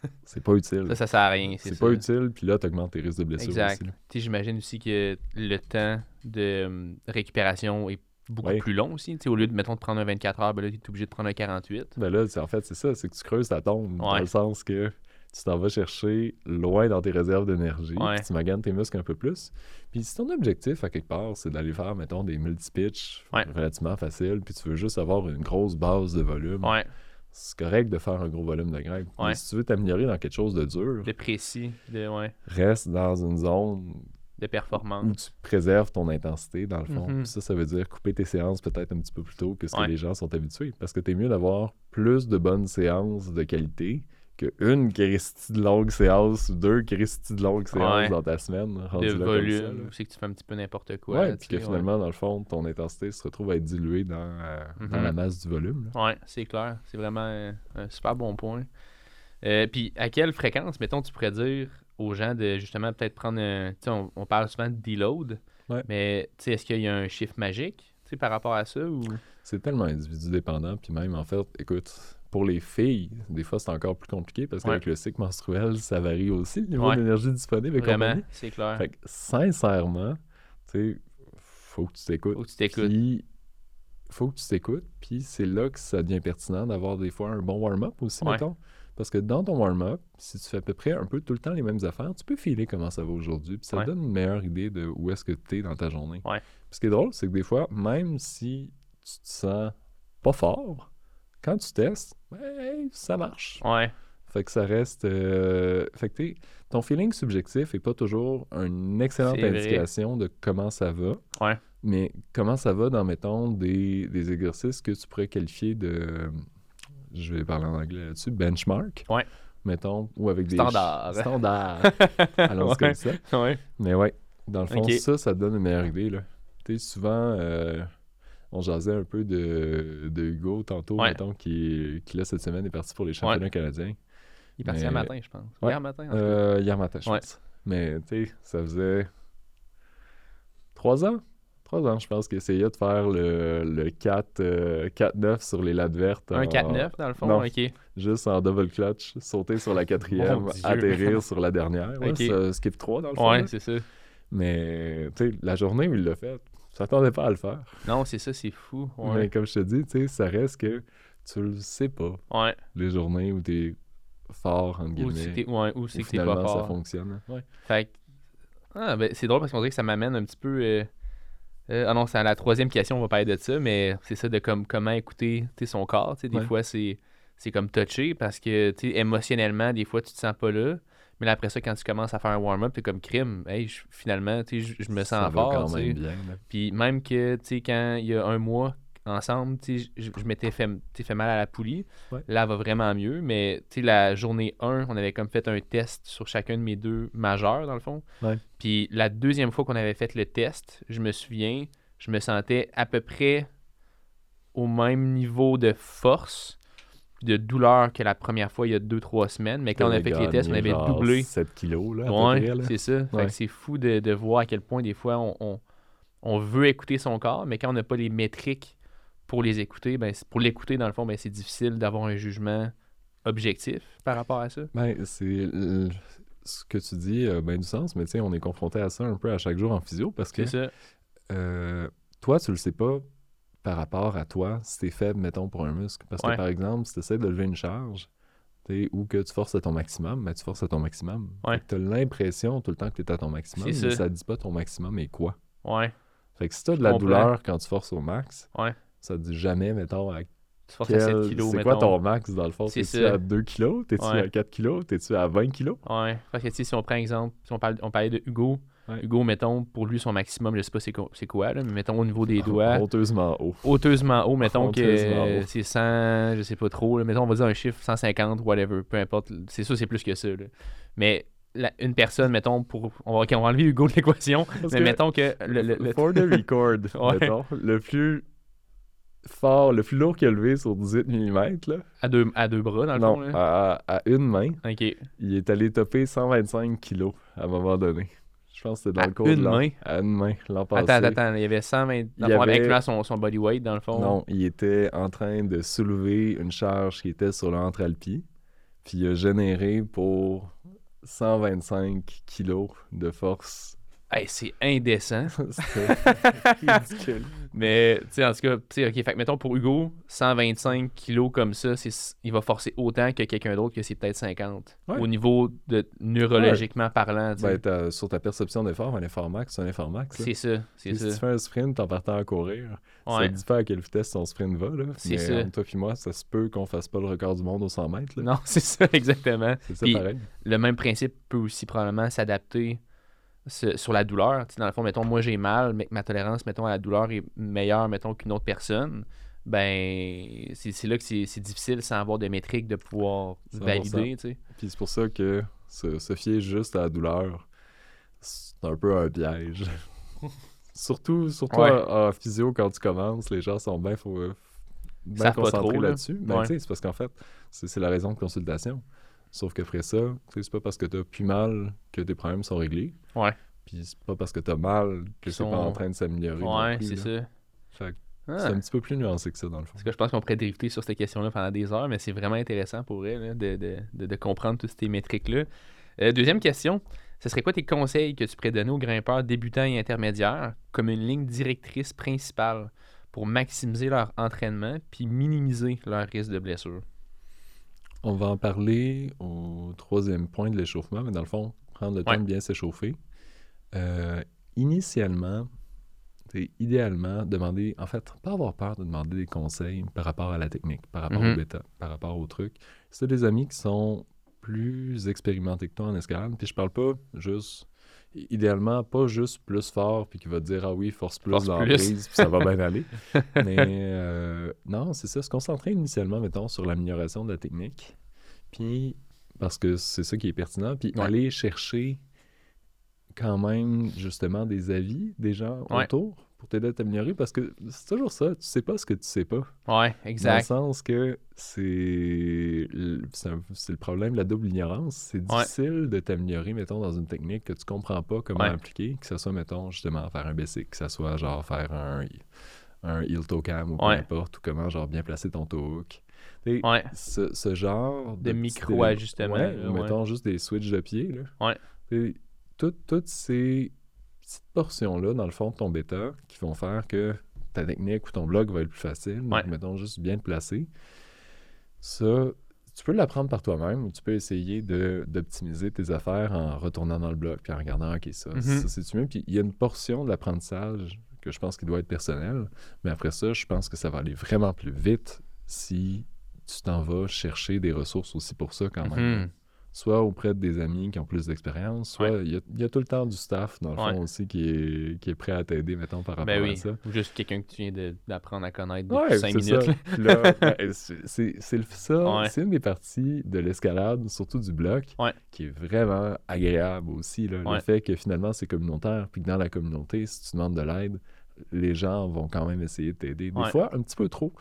c'est pas utile. Ça, ça sert à rien. C'est pas utile, puis là, tu augmentes tes risques de blessure Exact. J'imagine aussi que le temps de hum, récupération est beaucoup Ouais. plus long aussi. Tu sais, au lieu de, mettons, de prendre un 24 heures, ben là, tu es obligé de prendre un 48. Ben là, en fait, c'est ça, c'est que tu creuses ta tombe, dans le sens que tu t'en vas chercher loin dans tes réserves d'énergie, Ouais. tu maganes tes muscles un peu plus. Puis si ton objectif, à quelque part, c'est d'aller faire, mettons, des multi-pitch relativement faciles, puis tu veux juste avoir une grosse base de volume, Ouais, c'est correct de faire un gros volume de. Ouais. Mais si tu veux t'améliorer dans quelque chose de dur, de précis, de, ouais, reste dans une zone de où performance. tu préserves ton intensité, dans le fond. Mhm. Ça, ça veut dire couper tes séances peut-être un petit peu plus tôt que ce Ouais. que les gens sont habitués. Parce que t'es mieux d'avoir plus de bonnes séances de qualité qu'une Christie de longue séance ou deux Christie de longue séances Ouais. dans ta semaine. rendu De là volume. C'est que tu fais un petit peu n'importe quoi. Ouais, puis que finalement, dans le fond, ton intensité se retrouve à être diluée dans, euh, dans Mhm. la masse du volume. là. Ouais, c'est clair. C'est vraiment un, un super bon point. Euh, Puis à quelle fréquence, mettons, tu pourrais dire aux gens de justement peut-être prendre un. On, on parle souvent de deload. Ouais. Mais est-ce qu'il y a un chiffre magique par rapport à ça ou? C'est tellement individu dépendant. Puis même, en fait, écoute, pour les filles, des fois, c'est encore plus compliqué parce Ouais. qu'avec le cycle menstruel, ça varie aussi le niveau Ouais. d'énergie disponible et Vraiment, c'est clair. Fait que, sincèrement, tu sais, faut que tu t'écoutes. Faut que tu t'écoutes. Puis, faut que tu t'écoutes. Puis, c'est là que ça devient pertinent d'avoir des fois un bon warm-up aussi, Ouais. mettons. Parce que dans ton warm-up, si tu fais à peu près un peu tout le temps les mêmes affaires, tu peux filer comment ça va aujourd'hui. Puis ça te donne une meilleure idée de où est-ce que tu es dans ta journée. Ouais. Puis ce qui est drôle, c'est que des fois, même si tu te sens pas fort, quand tu testes, ben, ça marche. Ouais, Fait que ça reste. euh, Fait que t'es- ton feeling subjectif est pas toujours une excellente C'est vrai. indication de comment ça va. Ouais. Mais comment ça va dans, mettons, des, des exercices que tu pourrais qualifier de. Je vais parler en anglais là-dessus. Benchmark? Ouais. Mettons, ou avec des. Standard. Standards. Allons-y Ouais. comme ça. ouais. Mais ouais, dans le fond, Ok. ça, ça te donne une meilleure idée. Là. Tu sais, souvent, euh, on jasait un peu de, de Hugo tantôt, Ouais. mettons, qui, qui là, cette semaine, est parti pour les championnats canadiens. Il est parti Mais- un matin, je pense. Ouais. Hier matin, en. Euh, hier matin, je Ouais. pense. Mais, tu sais, ça faisait trois ans. Trois ans, je pense, qu'il essayait de faire le, le 4, euh, 4-9 sur les lattes vertes. Un en- 4-9, dans le fond, non. ok. Juste en double clutch, sauter sur la quatrième, atterrir sur la dernière. Ouais, Ok. ça, skip 3 dans le fond. Ouais, c'est ça. Mais, tu sais, la journée où il l'a fait, je s'attendais pas à le faire. Non, c'est ça, c'est fou. Mais comme je te dis, tu sais, ça reste que tu le sais pas, Ouais. les journées où t'es fort, entre Ou guillemets. t'es ouais, ou c'est que t'es pas finalement, ça fort. fonctionne. Ouais. Fait que- ah, ben, c'est drôle parce qu'on dirait que ça m'amène un petit peu. euh, euh, ah non, c'est à la troisième question, on va parler de ça, mais c'est ça de comme, comment écouter son corps. Des Ouais. fois, c'est, comme touché parce que émotionnellement, des fois, tu te sens pas là. Mais là, après ça, quand tu commences à faire un warm-up, t'es comme crime. Hey, je- finalement, tu sais, je, je me sens fort. quand même bien. Puis même que, tu sais, quand il y a un mois, ensemble. Tu sais, Je, je m'étais fait, fait mal à la poulie. Ouais. Là, elle va vraiment mieux. Mais tu sais, la journée 1, on avait comme fait un test sur chacun de mes deux majeurs, dans le fond. Ouais. Puis la deuxième fois qu'on avait fait le test, je me souviens, je me sentais à peu près au même niveau de force, de douleur que la première fois il y a 2-3 semaines. Mais quand on a fait les tests, on avait doublé. 7 kilos, là, Ouais, c'est ça. Ouais. c'est fou de, de voir à quel point des fois on, on, on veut écouter son corps, mais quand on n'a pas les métriques pour les écouter, ben, pour l'écouter dans le fond, ben, c'est difficile d'avoir un jugement objectif par rapport à ça. Ben, c'est... Ce que tu dis a bien du sens, mais tu sais, on est confronté à ça un peu à chaque jour en physio parce que C'est ça. euh, toi, tu le sais pas par rapport à toi si t'es faible, mettons, pour un muscle. Parce que, Ouais. par exemple, si tu essaies de lever une charge, ou que tu forces à ton maximum, mais tu forces à ton maximum. Ouais. Tu as l'impression tout le temps que tu es à ton maximum, mais ça. ça dit pas ton maximum et quoi. Ouais. Fait que si tu as de la comprends. douleur quand tu forces au max, Ouais. ça dit jamais, mettons, à Tu forces à 7 quel... kilos, C'est quoi ton max, dans le fond? T'es-tu à 2 kilos? T'es-tu Ouais. à 4 kilos? T'es-tu à 20 kilos? Ouais. Parce que si on prend exemple, si on, parle, on parlait de Hugo, Ouais. Hugo, mettons, pour lui, son maximum, je sais pas c'est quoi, là, mais mettons au niveau des doigts, Honteusement haut. honteusement haut, mettons Honteusement que c'est 100, je sais pas trop, là, mettons on va dire un chiffre 150, whatever, peu importe, c'est sûr c'est plus que ça. là. Mais la- une personne, mettons, pour on va, on va enlever Hugo de l'équation, mais que- mettons que le, le- le- For the record, Ouais. mettons, le plus fort, le plus lourd qu'il a levé sur 18 mm, là, à, deux, à deux bras dans le non, fond. Là. à, à une main, Ok. il est allé topper 125 kilos à un moment donné. Je pense que c'était dans À le cours une main? À une main, l'an passé. Attends, attends, il y avait 120, dans Il avait- incluant son, son body weight dans le fond. Non, il était en train de soulever une charge qui était sur le ventre-alpi, puis il a généré pour 125 kilos de force. Hey, c'est indécent. Ridicule. Mais, tu sais, en tout cas, tu sais, ok, fait que mettons pour Hugo, 125 kilos comme ça, il va forcer autant que quelqu'un d'autre que c'est peut-être 50. Ouais. Au niveau de neurologiquement parlant, tu sais. Ben, sur ta perception d'effort, un effort max, c'est un effort max. c'est ça, c'est Si tu ça. fais un sprint en partant à courir, ça Ouais. dit pas à quelle vitesse ton sprint va. Là. C'est ça. entre toi et moi, ça se peut qu'on fasse pas le record du monde aux 100 mètres. là. Non, c'est ça, exactement. C'est ça pareil. Le même principe peut aussi probablement s'adapter sur la douleur. Tu sais, dans le fond, mettons, moi j'ai mal, mais ma tolérance, mettons, à la douleur est meilleure, mettons, qu'une autre personne. Ben, c'est là que c'est difficile sans avoir de métriques de pouvoir 100%. valider, tu sais. Puis c'est pour ça que se, se fier juste à la douleur, c'est un peu un piège. surtout surtout Ouais. en, en physio, quand tu commences, les gens sont bien faut, bien pas concentrés trop, là. là-dessus. Ben, Ouais. tu sais, c'est parce qu'en fait, c'est la raison de consultation. Sauf qu'après ça, c'est pas parce que t'as plus mal que tes problèmes sont réglés. Ouais. Puis c'est pas parce que t'as mal que c'est pas en train de s'améliorer. Ouais, c'est ça. Fait que Ah. C'est un petit peu plus nuancé que ça, dans le fond. Parce que je pense qu'on pourrait drifter sur cette question-là pendant des heures, mais c'est vraiment intéressant pour elle là, de, de- de- de comprendre toutes ces métriques-là. Euh, deuxième question, ce serait quoi tes conseils que tu pourrais donner aux grimpeurs débutants et intermédiaires comme une ligne directrice principale pour maximiser leur entraînement puis minimiser leur risque de blessure? On va en parler au troisième point de l'échauffement, mais dans le fond, prendre le temps de bien s'échauffer. Euh, initialement, c'est idéalement demander, en fait, pas avoir peur de demander des conseils par rapport à la technique, par rapport Mhm. au bêta, par rapport au truc. Si t'as des amis qui sont plus expérimentés que toi en escalade, puis je parle pas juste, idéalement, pas juste plus fort, puis qui va te dire, ah oui, force plus Force dans la plus. prise, puis ça va bien aller. Mais euh, non, c'est ça, se concentrer initialement, mettons, sur l'amélioration de la technique, puis parce que c'est ça qui est pertinent, puis Ouais. aller chercher quand même, justement, des avis des gens Ouais. autour pour t'aider à t'améliorer, parce que c'est toujours ça, tu sais pas ce que tu sais pas. Ouais, Dans le exact. sens que c'est le, c'est problème de la double ignorance. C'est Ouais. difficile de t'améliorer, mettons, dans une technique que tu comprends pas comment Ouais. appliquer, que ce soit, mettons, justement, faire un basic, que ce soit, genre, faire un, un heel toe cam ou peu Ouais. importe, ou comment, genre, bien placer ton toe hook. Ce, ce genre De petits micro-ajustements, mettons juste des switches de pied. Là. Ouais. Sais, tout- toutes ces petites portions-là, dans le fond de ton bêta, qui vont faire que ta technique ou ton bloc va être plus facile. Donc, Ouais. mettons juste bien te placer. Ça, tu peux l'apprendre par toi-même ou tu peux essayer d'optimiser tes affaires en retournant dans le bloc puis en regardant, OK, ça, Mhm. ça c'est-tu mieux? Puis il y a une portion de l'apprentissage que je pense qu'il doit être personnel. Mais après ça, je pense que ça va aller vraiment plus vite si tu t'en vas chercher des ressources aussi pour ça quand même. Mhm. Soit auprès des amis qui ont plus d'expérience, soit Ouais. il y, a, il y a tout le temps du staff, dans le Ouais. fond aussi, qui est, qui est prêt à t'aider, mettons, par rapport Ben à oui. ça. Ou juste quelqu'un que tu viens d'apprendre à connaître depuis Ouais, 5 c'est minutes. c'est ça, c'est une des parties de l'escalade, surtout du bloc, qui est vraiment agréable aussi. là. Le fait que finalement c'est communautaire, puis que dans la communauté, si tu demandes de l'aide, les gens vont quand même essayer de t'aider. Des Ouais. fois, un petit peu trop.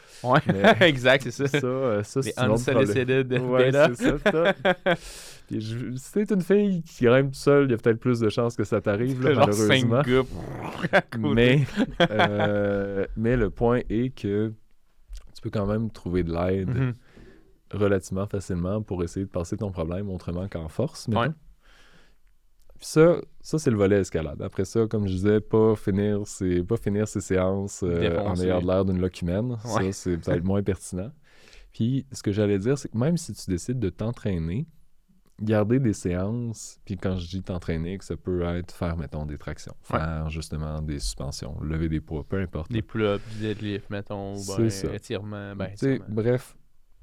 Mais- exact, c'est ça. Ça, euh, ça Les c'est unsolicited Ouais, c'est ça. ça. Puis je- si t'es une fille qui grimpe toute seule, il y a peut-être plus de chances que ça t'arrive, là, Genre 5 malheureusement. Mais, euh, mais le point est que tu peux quand même trouver de l'aide Mhm. relativement facilement pour essayer de passer ton problème autrement qu'en force. mettons. Ouais. Puis ça, ça c'est le volet escalade. Après ça, comme je disais, pas finir ses, pas finir ses séances euh, en ayant de l'air d'une locumène. Ouais. Ça, c'est peut-être moins pertinent. Puis ce que j'allais dire, c'est que même si tu décides de t'entraîner, garder des séances, puis quand je dis t'entraîner, que ça peut être faire, mettons, des tractions, Ouais. faire justement des suspensions, lever des poids, peu importe. Des pull-ups, du deadlift, mettons, ben, ça. étirement. Ben, étirement. bref,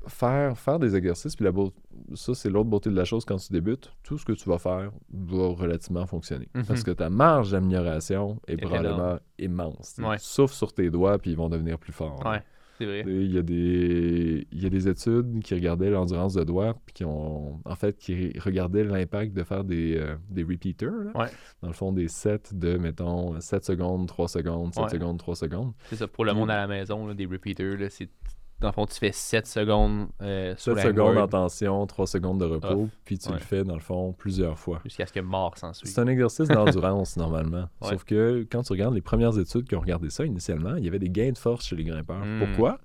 faire, faire des exercices, puis la beau- ça, c'est l'autre beauté de la chose quand tu débutes. Tout ce que tu vas faire va relativement fonctionner. Mhm. Parce que ta marge d'amélioration est Est probablement immense. Ouais. Souffles sur tes doigts, puis ils vont devenir plus forts. Ouais, c'est vrai. Tu sais, Il y, a des, il y a des études qui regardaient l'endurance de doigts, puis qui ont, en fait, qui regardaient l'impact de faire des, euh, des repeaters. là. Ouais. Dans le fond, des sets de, mettons, 7 secondes, 3 secondes, 7 Ouais. secondes, 3 secondes. C'est ça, pour le monde à la maison, là, des repeaters, là, c'est... Dans le fond, tu fais 7 secondes euh, sur 7 la secondes en tension, 3 secondes de repos, Off. puis tu Ouais. le fais, dans le fond, plusieurs fois. jusqu'à ce que mort s'en suive. C'est un exercice d'endurance, normalement. Ouais. Sauf que quand tu regardes les premières études qui ont regardé ça initialement, il y avait des gains de force chez les grimpeurs. Mm. Pourquoi?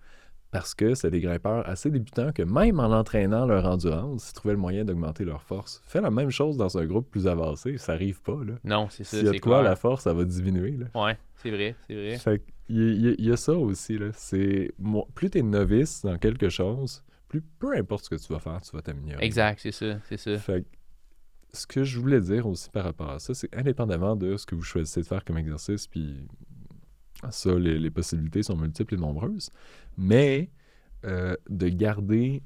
Parce que c'est des grimpeurs assez débutants que même en entraînant leur endurance, ils trouvaient le moyen d'augmenter leur force. Fais la même chose dans un groupe plus avancé, ça arrive pas. Là. Non, c'est ça, S'il y a c'est de quoi, clair. la force, ça va diminuer. Là. Ouais, c'est vrai, c'est vrai. Fait il y, a- y ça aussi. Là. C'est, plus tu es novice dans quelque chose, plus peu importe ce que tu vas faire, tu vas t'améliorer. Exact, c'est ça, c'est ça. Fait que ce que je voulais dire aussi par rapport à ça, c'est indépendamment de ce que vous choisissez de faire comme exercice, puis ça, les, les possibilités sont multiples et nombreuses, mais euh, de garder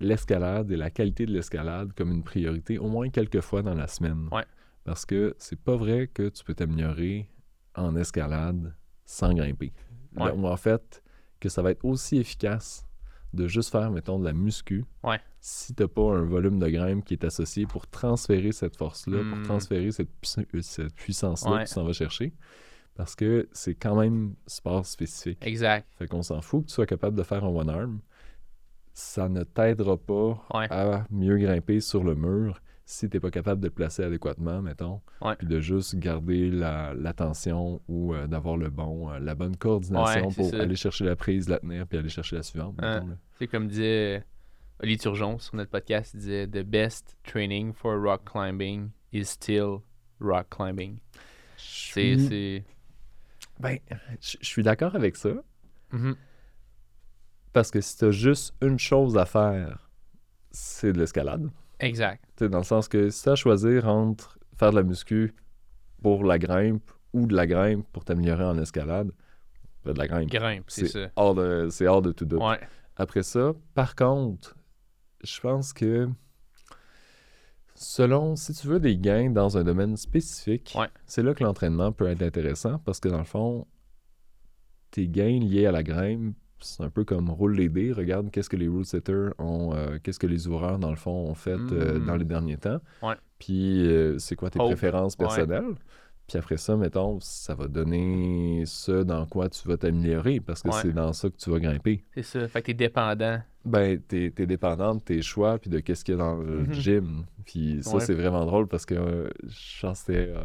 l'escalade et la qualité de l'escalade comme une priorité au moins quelques fois dans la semaine. Ouais. Parce que c'est pas vrai que tu peux t'améliorer en escalade sans grimper. Ouais. Ou en fait, que ça va être aussi efficace de juste faire, mettons, de la muscu Ouais. si t'as pas un volume de grimpe qui est associé pour transférer cette force-là, pour Hmm. transférer cette, euh, cette puissance-là Ouais. que tu s'en vas chercher. Parce que c'est quand même sport spécifique. Exact. Fait qu'on s'en fout que tu sois capable de faire un one-arm. Ça ne t'aidera pas Ouais. à mieux grimper sur le mur si t'es pas capable de te placer adéquatement, mettons. Ouais. Puis de juste garder la, l'attention ou euh, d'avoir le bon, euh, la bonne coordination Ouais, pour ça. aller chercher la prise, la tenir, puis aller chercher la suivante. Hein. C'est comme disait Oli Turgeon sur notre podcast, il disait The best training for rock climbing is still rock climbing. C'est. Ben, je suis d'accord avec ça. Mhm. Parce que si t'as juste une chose à faire, c'est de l'escalade. Exact. Tu sais, dans le sens que si t'as à choisir entre faire de la muscu pour la grimpe ou de la grimpe pour t'améliorer en escalade, de la grimpe. Grimpe, c'est ça. hors de, c'est hors de tout doute. Ouais. Après ça, par contre, je pense que selon, si tu veux des gains dans un domaine spécifique, Ouais. c'est là que l'entraînement peut être intéressant parce que dans le fond, tes gains liés à la grimpe, c'est un peu comme roule les dés, regarde qu'est-ce que les rule setters ont, euh, qu'est-ce que les ouvreurs dans le fond ont fait euh, Mm. dans les derniers temps. Ouais. Puis euh, c'est quoi tes préférences Ouais. personnelles? Puis après ça, mettons, ça va donner ce dans quoi tu vas t'améliorer parce que Ouais. c'est dans ça que tu vas grimper C'est ça. Fait que t'es dépendant. ben, t'es es dépendant de tes choix puis de qu'est-ce qu'il y a dans le Mhm. gym. Puis ça, Ouais. c'est vraiment drôle parce que euh, je pense que c'était, euh,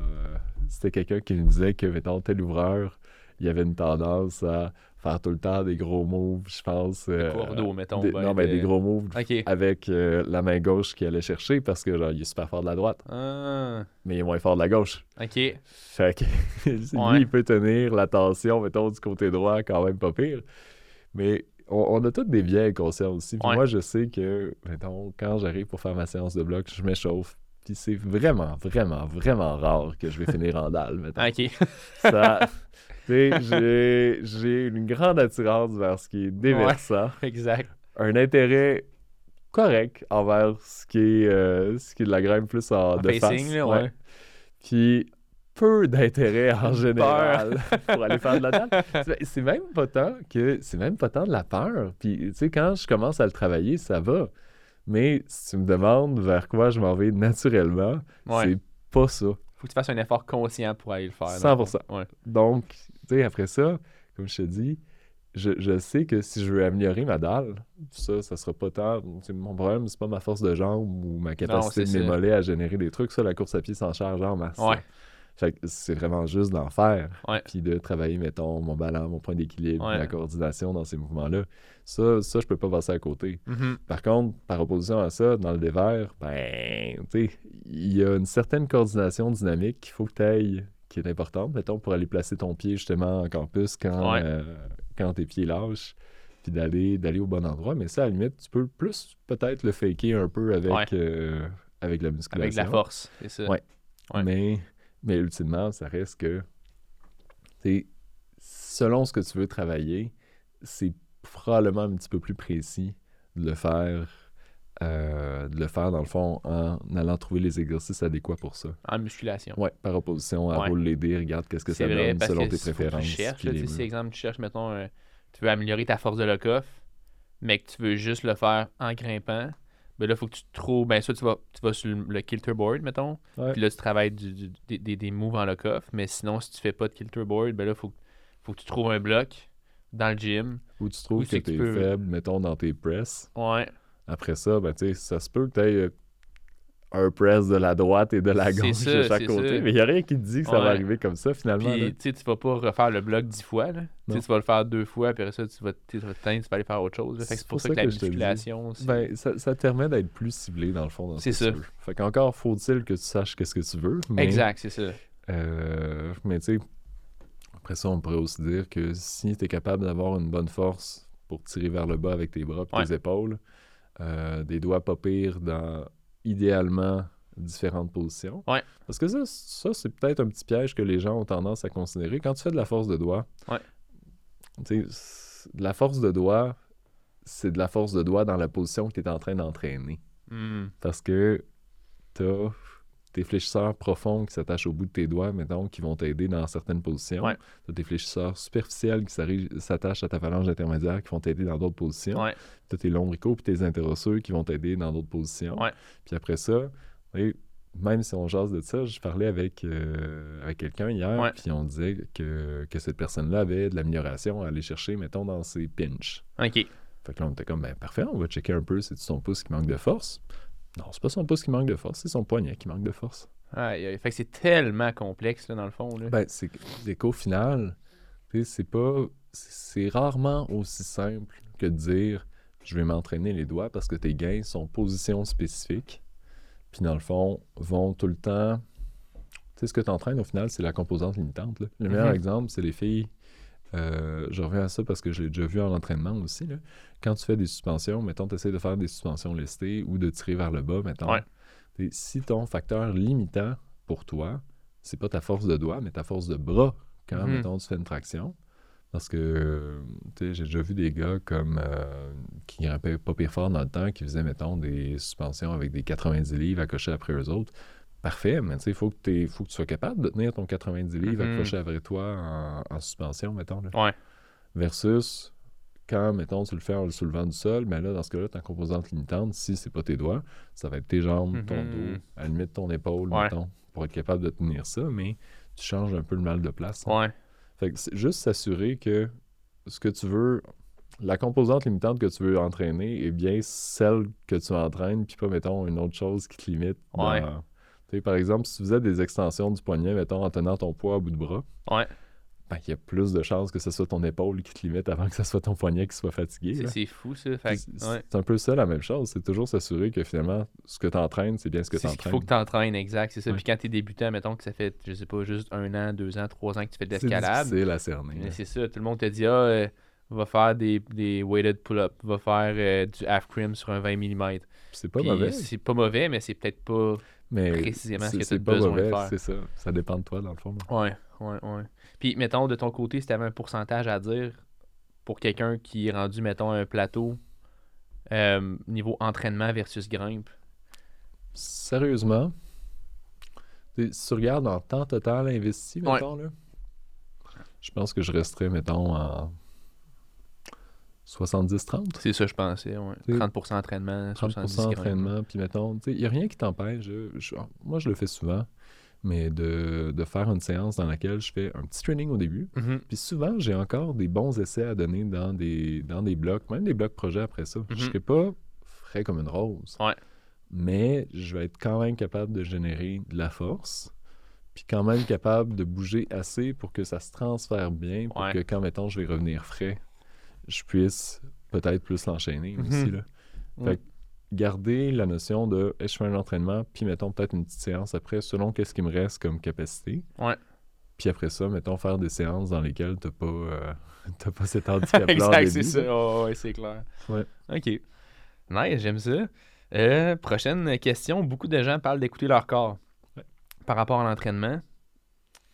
c'était quelqu'un qui me disait que, mettons, tel ouvreur, il y avait une tendance à faire tout le temps des gros moves, je pense. euh, Cordeau, mettons. des- ben, non, mais de- des gros moves avec euh, la main gauche qu'il allait chercher parce que, genre, il est super fort de la droite, Ah, mais il est moins fort de la gauche. ok. Fait que lui, il peut tenir la tension, mettons, du côté droit, quand même pas pire. Mais on, on a tous des biais inconscients aussi. Puis Ouais. moi, je sais que, mettons, quand j'arrive pour faire ma séance de bloc, je m'échauffe. Puis c'est vraiment, vraiment, vraiment rare que je vais finir en dalle, mettons. Ok. Ça, j'ai, j'ai une grande attirance vers ce qui est déversant. exact. Un intérêt correct envers ce qui est, euh, ce qui est de la grimpe plus en, En de facing, face. là, ouais. Puis peu d'intérêt en général pour aller faire de la dalle. C'est- même pas tant que c'est même pas tant de la peur. Puis tu sais quand je commence à le travailler, ça va. Mais si tu me demandes vers quoi je m'en vais naturellement, Ouais. c'est pas ça. Faut que tu fasses un effort conscient pour aller le faire. dans le 100%. fond. Ouais. Donc, sais, après ça, comme je te dis, je, je sais que si je veux améliorer ma dalle, ça, ça sera pas tant. Mon problème, c'est pas ma force de jambe ou ma capacité de mes ça. mollets à générer des trucs. Ça, la course à pied s'en charge en masse. Ouais. Fait que c'est vraiment juste d'en faire. Ouais. Puis de travailler, mettons, mon ballon, mon point d'équilibre, Ouais. la coordination dans ces mouvements-là. Ça, ça, je peux pas passer à côté. Mhm. Par contre, par opposition à ça, dans le dévers, ben, tu sais, il y a une certaine coordination dynamique qu'il faut que tu ailles, qui est importante, mettons, pour aller placer ton pied justement encore plus quand, Ouais. euh, quand tes pieds lâchent, puis d'aller, d'aller au bon endroit. Mais ça, à la limite, tu peux plus peut-être le faker un peu avec, Ouais. euh, avec la musculation. Avec la force, c'est ça. Ouais. Ouais. Mais, mais ultimement, ça reste que, selon ce que tu veux travailler, c'est probablement un petit peu plus précis de le faire, euh, de le faire dans le fond en allant trouver les exercices adéquats pour ça. En musculation. Ouais, par opposition à Ouais. roule les dés, regarde qu'est-ce que ça vrai, donne selon que tes que préférences. Tu cherches, là, si exemple, tu cherches, mettons, euh, tu veux améliorer ta force de lock-off, mais que tu veux juste le faire en grimpant, ben là, il faut que tu trouves. Ben, ça, tu vas, tu vas sur le, le kilter board, mettons. Puis là, tu travailles du- du- des, des, des moves en lock-off. Mais sinon, si tu fais pas de kilter board, ben là, il faut, faut que tu trouves un bloc dans le gym. Ou tu trouves Ou que tu es peux- faible, mettons, dans tes presses. Ouais. Après ça, ben, tu sais, ça se peut que tu aies un press de la droite et de la gauche ça, de chaque côté. ça. Mais il n'y a rien qui te dit que ça va arriver comme ça, finalement. Puis, tu vas pas refaire le bloc dix fois, là. Tu vas le faire deux fois, puis après ça, tu vas, te teindre, tu vas aller faire autre chose. C'est pour ça que la que dis. musculation, Ben, ça, ça te permet d'être plus ciblé, dans le fond. ce C'est que ça. Fait qu'encore, faut-il que tu saches qu'est-ce que tu veux. Mais, Exact, c'est ça. euh, mais tu sais, après ça, on pourrait aussi dire que si tu es capable d'avoir une bonne force pour tirer vers le bas avec tes bras et Ouais. tes épaules, euh, des doigts pas pires dans, idéalement, différentes positions. Ouais. Parce que ça, ça c'est peut-être un petit piège que les gens ont tendance à considérer. Quand tu fais de la force de doigt, Ouais. de la force de doigt, c'est de la force de doigt dans la position que tu es en train d'entraîner. Hmm. Parce que tu as tes fléchisseurs profonds qui s'attachent au bout de tes doigts, mettons, qui vont t'aider dans certaines positions. Ouais. Tu as tes fléchisseurs superficiels qui s'attachent à ta phalange intermédiaire qui vont t'aider dans d'autres positions. Ouais. Tu as tes lombricaux puis tes interosseux qui vont t'aider dans d'autres positions. Ouais. Puis après ça, et même si on jase de ça, je parlais avec, euh, avec quelqu'un hier, puis on disait que, que cette personne-là avait de l'amélioration à aller chercher, mettons, dans ses pinches. OK. Fait que là, on était comme, ben parfait, on va checker un peu, c'est son pouce qui manque de force? Non, c'est pas son pouce qui manque de force, c'est son poignet qui manque de force. Fait que c'est tellement complexe, là, dans le fond. Là. Ben, c'est qu'au final, c'est pas. C'est rarement aussi simple que de dire je vais m'entraîner les doigts parce que tes gains sont position spécifique. Puis dans le fond, vont tout le temps. Tu sais, ce que tu entraînes au final, c'est la composante limitante. là. Le meilleur Mhm. exemple, c'est les filles. Euh, je reviens à ça parce que je l'ai déjà vu en entraînement aussi. là. Quand tu fais des suspensions, mettons, tu essaies de faire des suspensions lestées ou de tirer vers le bas, mettons. Ouais. Si ton facteur limitant pour toi, c'est pas ta force de doigt, mais ta force de bras quand, Mhm. mettons, tu fais une traction. Parce que, tu sais, j'ai déjà vu des gars comme euh, qui grimpaient pas pire fort dans le temps, qui faisaient, mettons, des suspensions avec des 90 livres accrochés après eux autres. Parfait, mais tu sais, il faut, que faut que tu sois capable de tenir ton 90 livres Mhm. accroché après toi en, en suspension, mettons. là. Ouais. Versus quand, mettons, tu le fais en le soulevant du sol, mais là, dans ce cas-là, ta composante limitante, si c'est pas tes doigts, ça va être tes jambes, ton Mhm. dos, à la limite ton épaule, Ouais. mettons, pour être capable de tenir ça, mais tu changes un peu le mal de place. hein. Ouais. Fait que juste s'assurer que ce que tu veux, la composante limitante que tu veux entraîner est bien celle que tu entraînes, puis pas, mettons, une autre chose qui te limite. dans- Ouais. Tu par exemple, si tu faisais des extensions du poignet, mettons, en tenant ton poids à bout de bras, Ouais. ben, il y a plus de chances que ce soit ton épaule qui te limite avant que ce soit ton poignet qui soit fatigué. C'est-. C'est fou, ça. Fait Puis C'est ouais. c'est un peu ça la même chose. C'est toujours s'assurer que finalement, ce que tu entraînes, c'est bien ce que tu C'est ce qu'il entraînes. faut que tu entraînes, exact. C'est ça. Ouais. Puis quand tu es débutant, mettons que ça fait, je sais pas, juste un an, deux ans, trois ans que tu fais de C'est l'escalade. difficile à cerner. C'est ça. Tout le monde te dit, ah, euh, va faire des, des weighted pull-up, va faire euh, du half crim sur un 20 mm. C'est pas Puis mauvais, C'est pas mauvais, mais c'est peut-être pas. Mais précisément ce que t'as pas besoin de mauvais, faire. C'est ça. Ça dépend de toi, dans le fond. Ouais, ouais, ouais. Puis, mettons, de ton côté, si tu avais un pourcentage à dire pour quelqu'un qui est rendu, mettons, un plateau euh, niveau entraînement versus grimpe? Sérieusement, si tu regardes en temps total investi, Ouais. mettons, là, je pense que je resterais, mettons, en 70-30. C'est ça, je pensais. Ouais. C'est- 30% entraînement, 70 30% grimpe. entraînement, puis mettons, il n'y a rien qui t'empêche. je- je- moi, je le fais souvent, mais de, de faire une séance dans laquelle je fais un petit training au début. Mhm. Puis souvent, j'ai encore des bons essais à donner dans des, dans des blocs, même des blocs projets après ça. Je Mhm. serai pas frais comme une rose. Ouais. Mais je vais être quand même capable de générer de la force, puis quand même capable de bouger assez pour que ça se transfère bien, pour Ouais. que quand, mettons, je vais revenir frais, je puisse peut-être plus l'enchaîner Mhm. aussi. Là. Fait que garder la notion de hey, je fais un entraînement, puis mettons peut-être une petite séance après, selon qu'est-ce qui me reste comme capacité. Ouais. Puis après ça, mettons faire des séances dans lesquelles t'as pas, euh, pas cet handicap-là. exact, c'est ça. Oh, ouais, c'est clair. Ouais. OK. Nice, j'aime ça. Euh, prochaine question. Beaucoup de gens parlent d'écouter leur corps Ouais. par rapport à l'entraînement.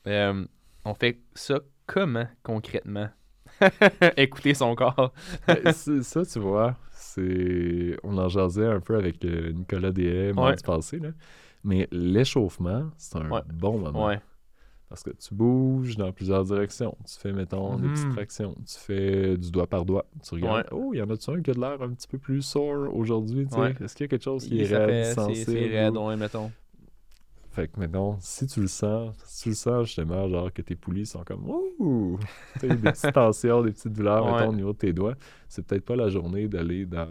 Euh, on fait ça comment concrètement? Écouter son corps. Ben, ça, tu vois, c'est... On en jasait un peu avec euh, Nicolas Deshaies mardi passé, là. Mais l'échauffement, c'est un Ouais. bon moment. Ouais. Parce que tu bouges dans plusieurs directions. Tu fais, mettons, des petites tractions. Tu fais du doigt par doigt. Tu regardes, oh, il y en a-tu un qui a de l'air un petit peu plus sore aujourd'hui? Ouais. Est-ce qu'il y a quelque chose qui est raide, sensible? C'est raide, ou- ouais, mettons. Fait que, mettons, si tu le sens, si tu le sens justement, genre que tes poulies sont comme, ouh! Des petites tensions, des petites douleurs, Ouais. mettons, au niveau de tes doigts. C'est peut-être pas la journée d'aller dans.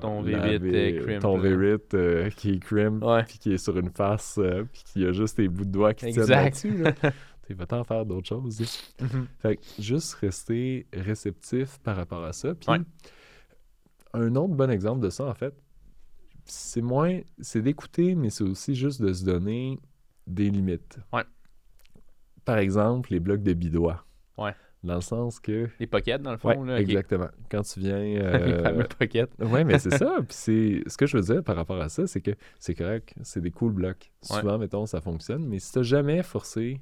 Ton la V8, V- euh, crimp, Ton là. V8 euh, qui est crimp, puis qui est sur une face, euh, puis qui a juste tes bouts de doigts qui tiennent Exact. là-dessus. Là. Tu vas t'en faire d'autres choses. Mhm. Fait que juste rester réceptif par rapport à ça. Puis Ouais. un autre bon exemple de ça, en fait, c'est moins, c'est d'écouter, mais c'est aussi juste de se donner des limites. Ouais. Par exemple, les blocs de bidois. Ouais. Dans le sens que. Les pockets, dans le fond. Ouais, là, exactement. Quand tu viens. Les euh, fameux pockets. Ouais, mais c'est ça. Puis c'est ce que je veux dire par rapport à ça, c'est que c'est correct, c'est des cool blocs. Souvent, mettons, ça fonctionne, mais si t'as jamais forcé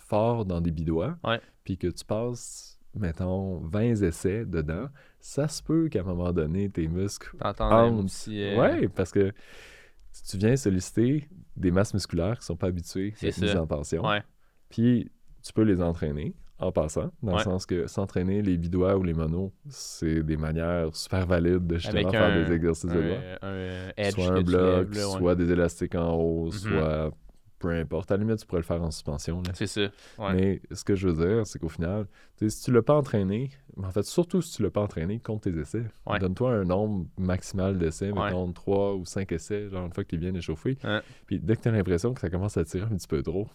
fort dans des bidois, puis que tu passes, mettons, 20 essais dedans, ça se peut qu'à un moment donné, tes muscles. T'entends un petit... euh, Ouais, parce que si tu viens solliciter des masses musculaires qui sont pas habituées à mises ça. en tension, puis tu peux les entraîner en passant, dans Ouais. le sens que s'entraîner les bidois ou les monos, c'est des manières super valides de justement Avec faire un- des exercices de doigts. un edge soit un bloc, lèves, là, ouais. soit des élastiques en haut, Mhm. soit peu importe. À la limite, tu pourrais le faire en suspension. C'est ça. Ouais. Mais ce que je veux dire, c'est qu'au final, si tu l'as pas entraîné, en fait, surtout si tu l'as pas entraîné, compte tes essais. Ouais. Donne-toi un nombre maximal d'essais, Ouais. mettons 3 ou 5 essais, genre une fois que tu es bien échauffé. Puis dès que tu as l'impression que ça commence à tirer un petit peu trop,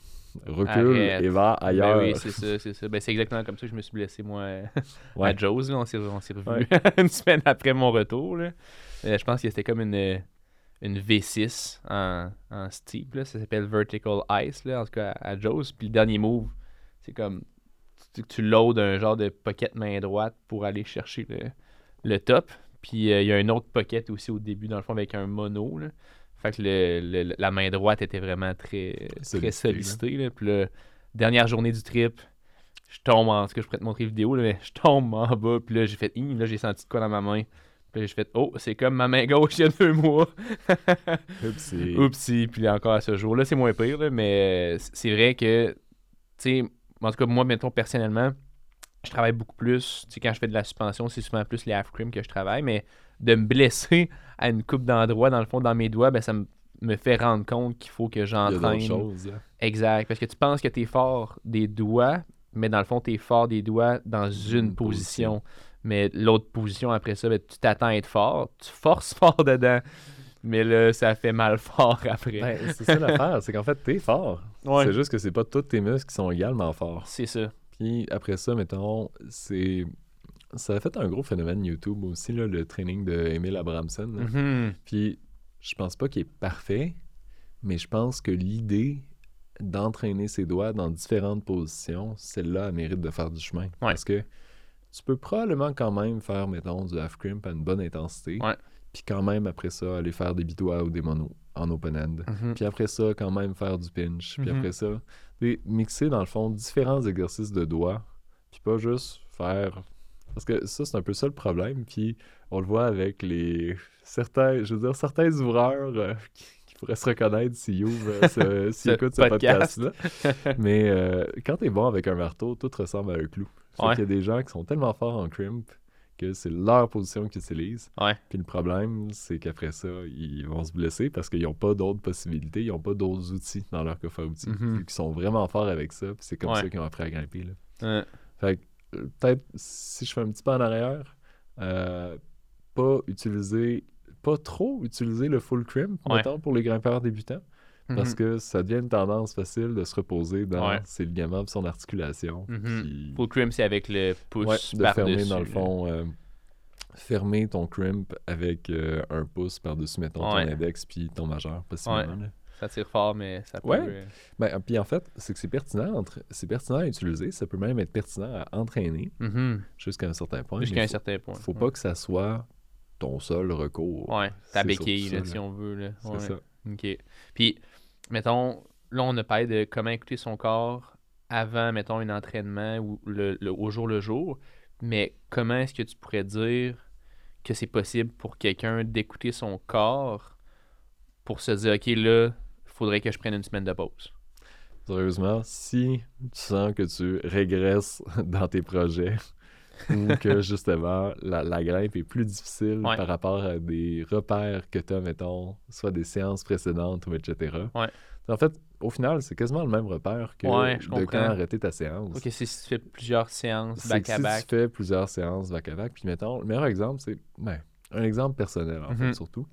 recule Arrête. et va Ben ailleurs. oui, c'est ça, c'est ça. Ben, c'est exactement comme ça que je me suis blessé, moi, à Joe's. Là, on s'est Ouais. une semaine après mon retour. Là. Euh, je pense que c'était comme une, une V6 en, en steep. Là. Ça s'appelle Vertical Ice, là, en tout cas à, à Joe's. Puis le dernier move, c'est comme tu, tu loads un genre de pocket main droite pour aller chercher le, le top. Puis euh, il y a un autre pocket aussi au début, dans le fond, avec un mono. Là. Fait que le- le- la main droite était vraiment très, très Sollicitée. Là. Puis là, dernière journée du trip, je tombe en. Tout cas, je pourrais te montrer la vidéo, là, mais je tombe en bas. Puis là, j'ai fait. Là, j'ai senti de quoi dans ma main. Puis j'ai fait. Oh, c'est comme ma main gauche il y a deux mois. Oupsie. Oupsie. Puis encore à ce jour-là, c'est moins pire. là, mais euh, c'est vrai que. Tu sais, en tout cas, moi, mettons, personnellement, je travaille beaucoup plus. Tu sais, quand je fais de la suspension, c'est souvent plus les half cream que je travaille. Mais de me blesser à une coupe d'endroits, dans le fond, dans mes doigts, ben, ça me me fait rendre compte qu'il faut que j'entraîne choses. là. Exact. Parce que tu penses que tu es fort des doigts, mais dans le fond, tu es fort des doigts dans une, Une position. Mais l'autre position, après ça, ben, tu t'attends à être fort. Tu forces fort dedans. Mais là, ça fait mal fort après. Ben, c'est ça l'affaire, c'est qu'en fait, t'es fort. Ouais. C'est juste que c'est pas tous tes muscles qui sont également forts. C'est ça. Puis après ça, mettons, c'est. Ça a fait un gros phénomène YouTube aussi, là, le training de Emile Abramson. Mhm. Puis je pense pas qu'il est parfait, mais je pense que l'idée d'entraîner ses doigts dans différentes positions, celle-là elle mérite de faire du chemin. Parce que tu peux probablement quand même faire, mettons, du half crimp à une bonne intensité. Ouais. Puis quand même, après ça, aller faire des bidois ou des monos en open end. Mhm. Puis après ça, quand même faire du pinch. Puis Mhm. après ça, mixer dans le fond différents exercices de doigts. Puis pas juste faire Parce que ça, c'est un peu ça le problème. Puis on le voit avec les certains, je veux dire, certains ouvreurs euh, qui, qui pourraient se reconnaître s'ils ouvrent, euh, s'ils écoutent ce podcast. podcast-là. Mais euh, quand t'es bon avec un marteau, tout ressemble à un clou. Ouais. qu'il y a des gens qui sont tellement forts en crimp que c'est leur position qu'ils utilisent. Ouais. Puis le problème, c'est qu'après ça, ils vont se blesser parce qu'ils n'ont pas d'autres possibilités, ils n'ont pas d'autres outils dans leur coffre à outils. Mhm. Ils sont vraiment forts avec ça, puis c'est comme Ouais. ça qu'ils ont appris à grimper. là. Fait que, euh, peut-être, si je fais un petit pas en arrière, euh, pas utiliser, pas trop utiliser le full crimp, mettons, pour les grimpeurs débutants, parce mhm. que ça devient une tendance facile de se reposer dans Ouais. ses ligaments et son articulation. Mhm. puis- Full crimp, c'est avec le Ouais, pouce de fermer dans le fond, euh, fermer ton crimp avec euh, un pouce par-dessus, mettons, Ouais. ton index puis ton majeur, possiblement. Ça tire fort, mais ça peut... Ouais. euh, Ben, puis en fait, c'est que c'est pertinent, entre- c'est pertinent à utiliser, ça peut même être pertinent à entraîner mhm. jusqu'à un certain point. Jusqu'à un faut- certain point. Faut ouais. pas que ça soit ton seul recours. Ouais, ta béquille, là, ça, si on veut. Là. C'est Ouais. ça. OK. Puis, mettons, là, on a parlé de comment écouter son corps avant, mettons, un entraînement ou le, le- au jour le jour. Mais comment est-ce que tu pourrais dire que c'est possible pour quelqu'un d'écouter son corps pour se dire, OK, là, il faudrait que je prenne une semaine de pause? Sérieusement, si tu sens que tu régresses dans tes projets ou que justement la, la grimpe est plus difficile Ouais. par rapport à des repères que tu as, mettons, soit des séances précédentes ou etc. Ouais. En fait, au final, c'est quasiment le même repère que Ouais, je de quand arrêter ta séance. OK, c'est si tu fais plusieurs séances que si back-à-back. tu fais plusieurs séances back-à-back, puis mettons, le meilleur exemple, c'est ben, un exemple personnel, en Mhm. fait, surtout.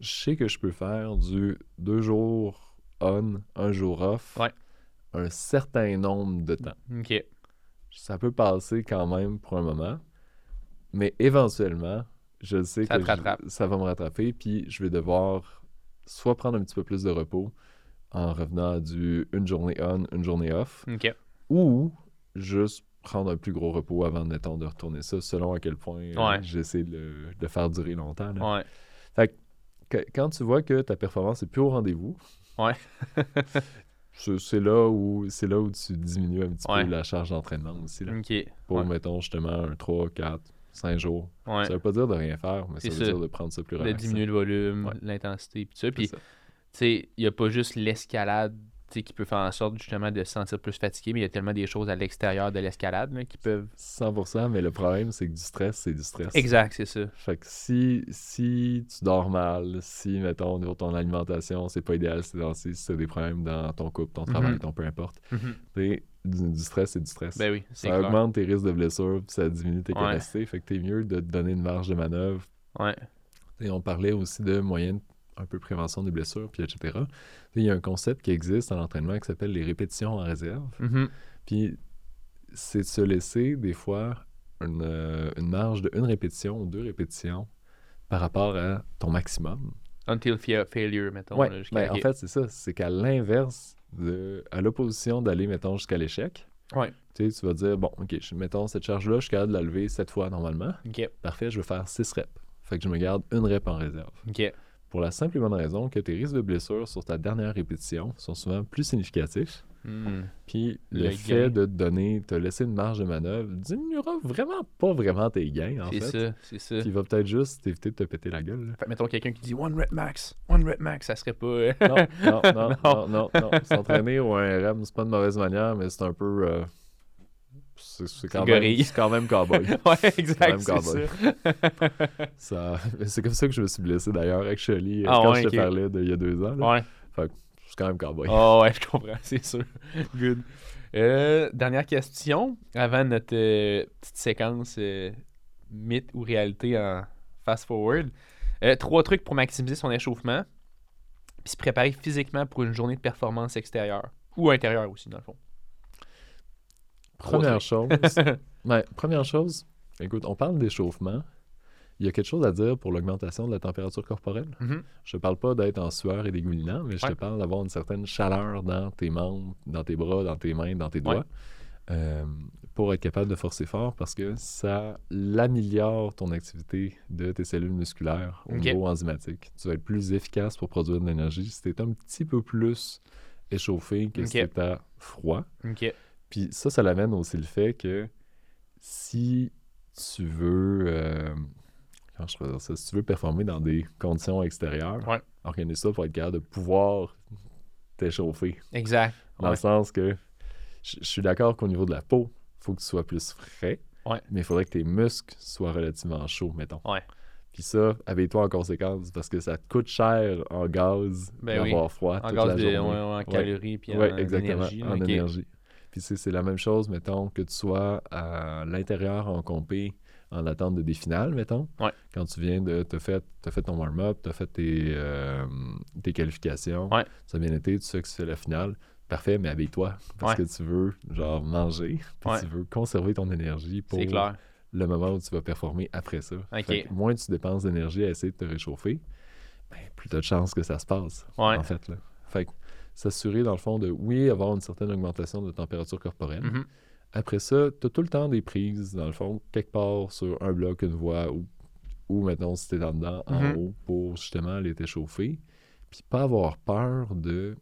Je sais que je peux faire du deux jours on, un jour off, un certain nombre de temps. OK. Ça peut passer quand même pour un moment, mais éventuellement, je sais Ça que je- ça va me rattraper, puis je vais devoir soit prendre un petit peu plus de repos en revenant à du une journée on, une journée off, ou juste prendre un plus gros repos avant, mettons, de retourner ça, selon à quel point euh, Ouais. j'essaie de, le- de faire durer longtemps. là. Ouais. Que- quand tu vois que ta performance est plus au rendez-vous, Ouais. c'est là, où- c'est là où tu diminues un petit Ouais. peu la charge d'entraînement aussi. Là, pour, Ouais. mettons, justement, un 3, 4, 5 jours. Ouais. Ça veut pas dire de rien faire, mais ça C'est veut ça. dire de prendre ça plus De relaxant. diminuer le volume, l'intensité, puis tout ça. Puis, ça. tu sais, il n'y a pas juste l'escalade qui peut faire en sorte justement de se sentir plus fatigué, mais il y a tellement des choses à l'extérieur de l'escalade qui peuvent. 100%, mais le problème, c'est que du stress, c'est du stress. Exact, c'est ça. Fait que si, si tu dors mal, si, mettons, au niveau de ton alimentation, c'est pas idéal ces temps-ci, si tu as des problèmes dans ton couple, ton travail, Mhm. ton peu importe, Mhm. t'sais, du, du stress, c'est du stress. Ben oui, c'est ça clair. augmente tes risques de blessures, puis ça diminue tes Ouais. capacités. Fait que t'es mieux de te donner une marge de manœuvre. Ouais. Et on parlait aussi de moyens un peu prévention des blessures, puis etc. Il y a un concept qui existe en entraînement qui s'appelle les répétitions en réserve. Mhm. Puis c'est de se laisser des fois une, euh, une marge de une répétition ou deux répétitions par rapport à ton maximum. Until fa- failure, mettons. Ouais, là, ben, en fait, c'est ça. C'est qu'à l'inverse, de, à l'opposition d'aller, mettons, jusqu'à l'échec, Ouais. tu sais, tu vas dire, bon, OK, je- mettons, cette charge-là, je suis capable de la lever sept fois normalement. Ok. Parfait, je vais faire six reps. Fait que je me garde une rep en réserve. Ok. Pour la simple et bonne raison que tes risques de blessure sur ta dernière répétition sont souvent plus significatifs. Hmm. Puis le, Le fait gain. de te donner, te laisser une marge de manœuvre diminuera vraiment pas vraiment tes gains, en C'est fait. ça, c'est ça. Puis il va peut-être juste t'éviter de te péter la gueule. là. Fait, mettons quelqu'un qui dit one rep max, one rep max, ça serait pas. euh, Non, non, non, Non. non, non, non. S'entraîner au 1RM, c'est pas une mauvaise manière, mais c'est un peu... euh, c'est quand, quand même cowboy. ouais, exact, c'est ça. Ça- comme ça que je me suis blessé d'ailleurs, actually, euh, Ah quand ouais, je te parlais d'il y a deux ans. là. Ouais. C'est quand même cowboy. Oh ouais, je comprends, c'est sûr. Good. Euh, dernière question, avant notre euh, petite séquence euh, mythe ou réalité en fast forward. Trois trucs pour maximiser son échauffement, puis se préparer physiquement pour une journée de performance extérieure ou intérieure aussi dans le fond. Première chose, ouais, première chose, écoute, on parle d'échauffement. Il y a quelque chose à dire pour l'augmentation de la température corporelle. Mhm. Je te parle pas d'être en sueur et dégoulinant, mais je Ouais. te parle d'avoir une certaine chaleur dans tes membres, dans tes bras, dans tes mains, dans tes Ouais. doigts, euh, pour être capable de forcer fort parce que ça améliore ton activité de tes cellules musculaires au niveau enzymatique. Tu vas être plus efficace pour produire de l'énergie si tu es un petit peu plus échauffé que si tu à froid. Puis ça, ça l'amène aussi le fait que si tu veux. euh, comment je dire ça? Si tu veux performer dans des conditions extérieures, Ouais. organise ça pour être capable de pouvoir t'échauffer. Exact. Dans Ouais. le sens que je suis d'accord qu'au niveau de la peau, il faut que tu sois plus frais. Ouais. Mais il faudrait que tes muscles soient relativement chauds, mettons. Ouais. Puis ça, habille-toi en conséquence parce que ça te coûte cher en gaz Ben oui. d'avoir froid En toute gaz la de, journée. ouais, en calories puis en exactement, énergie. en ok. énergie. Puis c'est la même chose, mettons, que tu sois à l'intérieur en compé en attente de des finales, mettons. Ouais. Quand tu viens de... T'as fait, fait ton warm-up, t'as fait tes, euh, tes qualifications, Ouais. ça a bien été, tu sais que c'est la finale. Parfait, mais habille-toi parce Ouais. que tu veux, genre, manger, puis tu veux conserver ton énergie pour clair. le moment où tu vas performer après ça. Ok. Fait que moins tu dépenses d'énergie à essayer de te réchauffer, ben, plus tu as de chances que ça se passe, en fait. Là. Fait que s'assurer, dans le fond, de, oui, avoir une certaine augmentation de température corporelle. Mhm. Après ça, tu as tout le temps des prises, dans le fond, quelque part sur un bloc, une voie, ou, ou mettons, si tu es en dedans, en Mhm. haut, pour justement aller t'échauffer. Puis pas avoir peur de.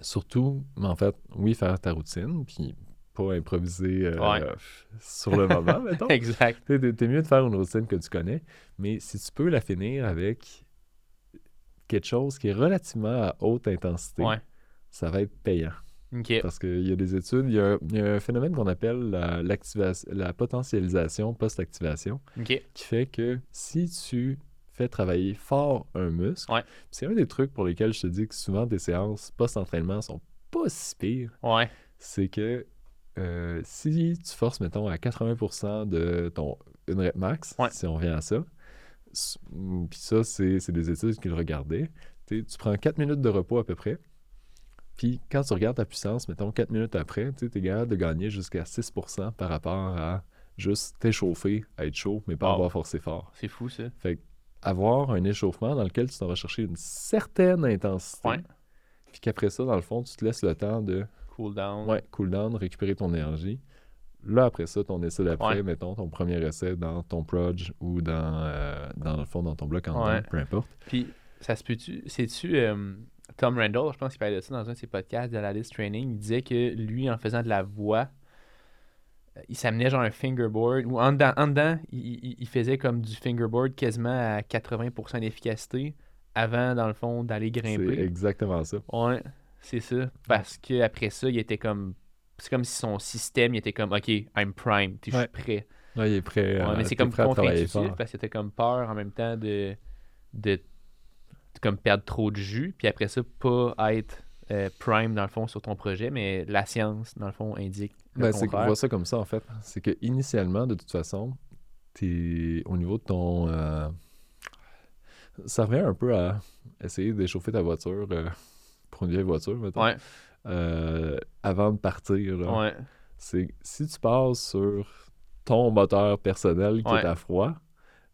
Surtout, mais en fait, oui, faire ta routine, puis pas improviser euh, Ouais. sur le moment, mettons. Exact. T'es mieux de faire une routine que tu connais, mais si tu peux la finir avec quelque chose qui est relativement à haute intensité, Ouais. ça va être payant. Parce qu'il y a des études, il y a, il y a un phénomène qu'on appelle la, la potentialisation post-activation, qui fait que si tu fais travailler fort un muscle, Ouais. c'est un des trucs pour lesquels je te dis que souvent tes séances post-entraînement sont pas si pires, Ouais. c'est que euh, si tu forces, mettons, à 80% de ton une rep max, Ouais. si on revient à ça, puis ça, c'est c'est des études qui le regardaient, tu prends 4 minutes de repos à peu près, puis quand tu regardes ta puissance, mettons 4 minutes après, tu es capable de gagner jusqu'à 6% par rapport à juste t'échauffer, à être chaud, mais pas Wow. avoir forcé fort. C'est fou, ça. Fait avoir un échauffement dans lequel tu t'en vas chercher une certaine intensité, Ouais. puis qu'après ça, dans le fond, tu te laisses le temps de Cool down. Ouais, cool down, récupérer ton énergie. Là, après ça, ton essai d'après, Ouais. mettons ton premier essai dans ton proj ou dans, euh, dans le fond, dans ton bloc en Ouais. peu importe. Puis, ça se peut-tu. C'est-tu. euh, Tom Randall, je pense qu'il parlait de ça dans un de ses podcasts de la list training. Il disait que lui, en faisant de la voix, euh, il s'amenait genre un fingerboard. Ou en dedans, en dedans, il, faisait comme du fingerboard quasiment à 80% d'efficacité avant, dans le fond, d'aller C'est grimper. exactement ça. Ouais, c'est ça. Parce que après ça, il était comme. C'est comme si son système il était comme OK, I'm prime, je suis Ouais. prêt. Là, il est prêt, Ouais, mais c'est t'es comme contre-intuitif parce que t'as comme peur en même temps de, de, de comme perdre trop de jus, puis après ça, pas être euh, prime dans le fond sur ton projet, mais la science, dans le fond, indique le Ben, c'est qu'on voit ça comme ça, en fait. C'est que initialement, de toute façon, t'es au niveau de ton... euh, Ça revient un peu à essayer d'échauffer ta voiture euh, pour une vieille voiture, mettons, Ouais, euh, avant de partir. ouais, c'est si tu passes sur ton moteur personnel qui Ouais. est à froid,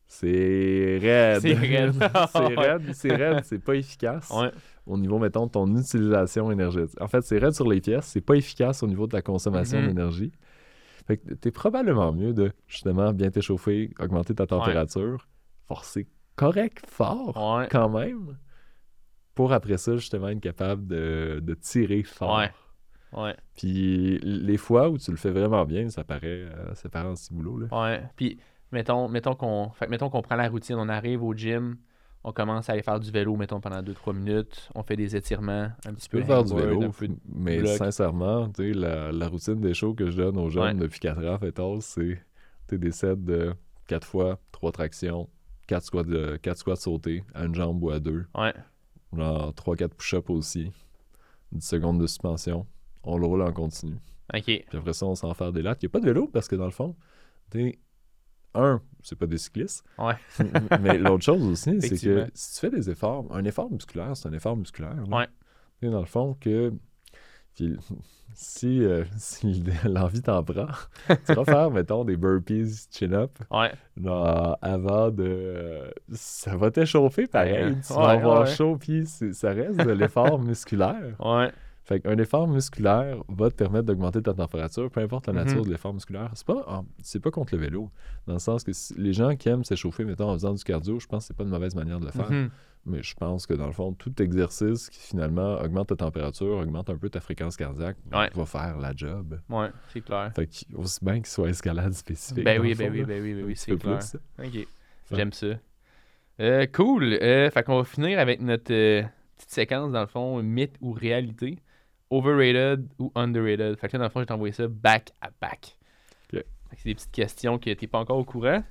c'est raide. C'est raide. c'est raide, c'est raide, c'est pas efficace ouais, au niveau, mettons, de ton utilisation énergétique. En fait, c'est raide sur les pièces, c'est pas efficace au niveau de ta consommation Mhm. d'énergie. Fait que t'es probablement mieux de, justement, bien t'échauffer, augmenter ta température, forcer correct, fort, quand même, pour après ça, justement, être capable de, de tirer fort. Ouais. ouais, Puis les fois où tu le fais vraiment bien, ça paraît, euh, ça paraît en ciboulot. Là. ouais. Puis, mettons, mettons qu'on mettons qu'on prend la routine, on arrive au gym, on commence à aller faire du vélo, mettons, pendant 2-3 minutes, on fait des étirements, un petit Tu peux peu faire du vélo, peu mais bloc. sincèrement, la, la routine des shows que je donne aux jeunes Ouais. depuis 4 ans, fait c'est des sets de 4 fois, 3 tractions, 4 squats, de, 4 squats sautés à une jambe ou à deux, Ouais, genre 3-4 push-ups aussi, 10 secondes de suspension, on le roule en continu. ok, Puis après ça, on s'en fait des lattes. Il n'y a pas de vélo parce que dans le fond, t'es un, c'est pas des cyclistes. Ouais. Mais l'autre chose aussi, c'est que si tu fais des efforts, un effort musculaire, c'est un effort musculaire. là. Ouais. Tu sais, dans le fond, que puis, si, euh, si l'envie t'en prend, tu vas faire, mettons, des burpees chin-up ouais, genre, avant de. euh, ça va t'échauffer pareil. Ouais. Tu Ouais, vas avoir ouais. chaud, puis ça reste de l'effort musculaire. ouais, Fait qu'un effort musculaire va te permettre d'augmenter ta température, peu importe la nature Mhm. de l'effort musculaire. C'est pas, en- c'est pas contre le vélo, dans le sens que si- les gens qui aiment s'échauffer, mettons, en faisant du cardio, je pense que c'est pas une mauvaise manière de le faire. mhm, Mais je pense que dans le fond, tout exercice qui finalement augmente ta température, augmente un peu ta fréquence cardiaque, Ouais. va faire la job. Ouais, c'est clair. Fait aussi bien qu'il soit escalade spécifique. Ben oui, ben fond, oui, ben oui, ben oui, Un c'est clair. Ok, j'aime ça. Euh, cool. Euh, fait qu'on va finir avec notre euh, petite séquence, dans le fond, mythe ou réalité. Overrated ou underrated. Fait que là, dans le fond, je t'ai envoyé ça back à back. C'est des petites questions que t'es pas encore au courant.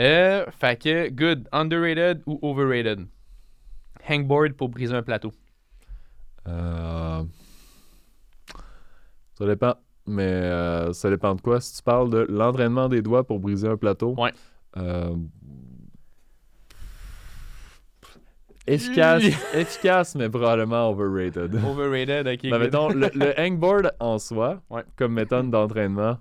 Euh, fait que, good. Underrated ou overrated? Hangboard pour briser un plateau. Euh, Ça dépend. Mais euh, ça dépend de quoi. Si tu parles de l'entraînement des doigts pour briser un plateau. Ouais. euh, Efficace, efficace, mais probablement overrated. Overrated, ok. Ben, mettons, le, le hangboard en soi, Ouais. comme méthode d'entraînement,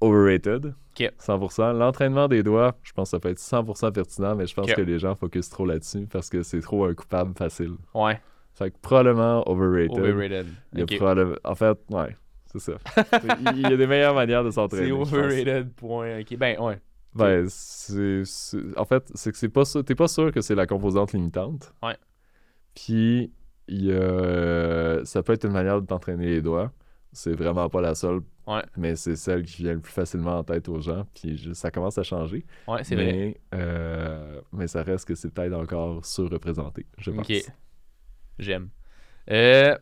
overrated. Ok. 100%. L'entraînement des doigts, je pense que ça peut être 100% pertinent, mais je pense que les gens focusent trop là-dessus parce que c'est trop un coupable facile. Ouais, Fait que probablement overrated. overrated. Il y a probable- En fait, ouais, c'est ça. Il y a des meilleures manières de s'entraîner. C'est overrated, point. Ok, ben ouais. Ben, c'est, c'est- en fait, c'est que c'est pas sûr. T'es pas sûr que c'est la composante limitante. Ouais. Puis, il y a- ça peut être une manière de t'entraîner les doigts. C'est vraiment pas la seule. Ouais. Mais c'est celle qui vient le plus facilement en tête aux gens. Puis, je- ça commence à changer. Ouais, c'est vrai. mais, euh, mais ça reste que c'est peut-être encore surreprésenté, je pense. Ok. J'aime. Euh,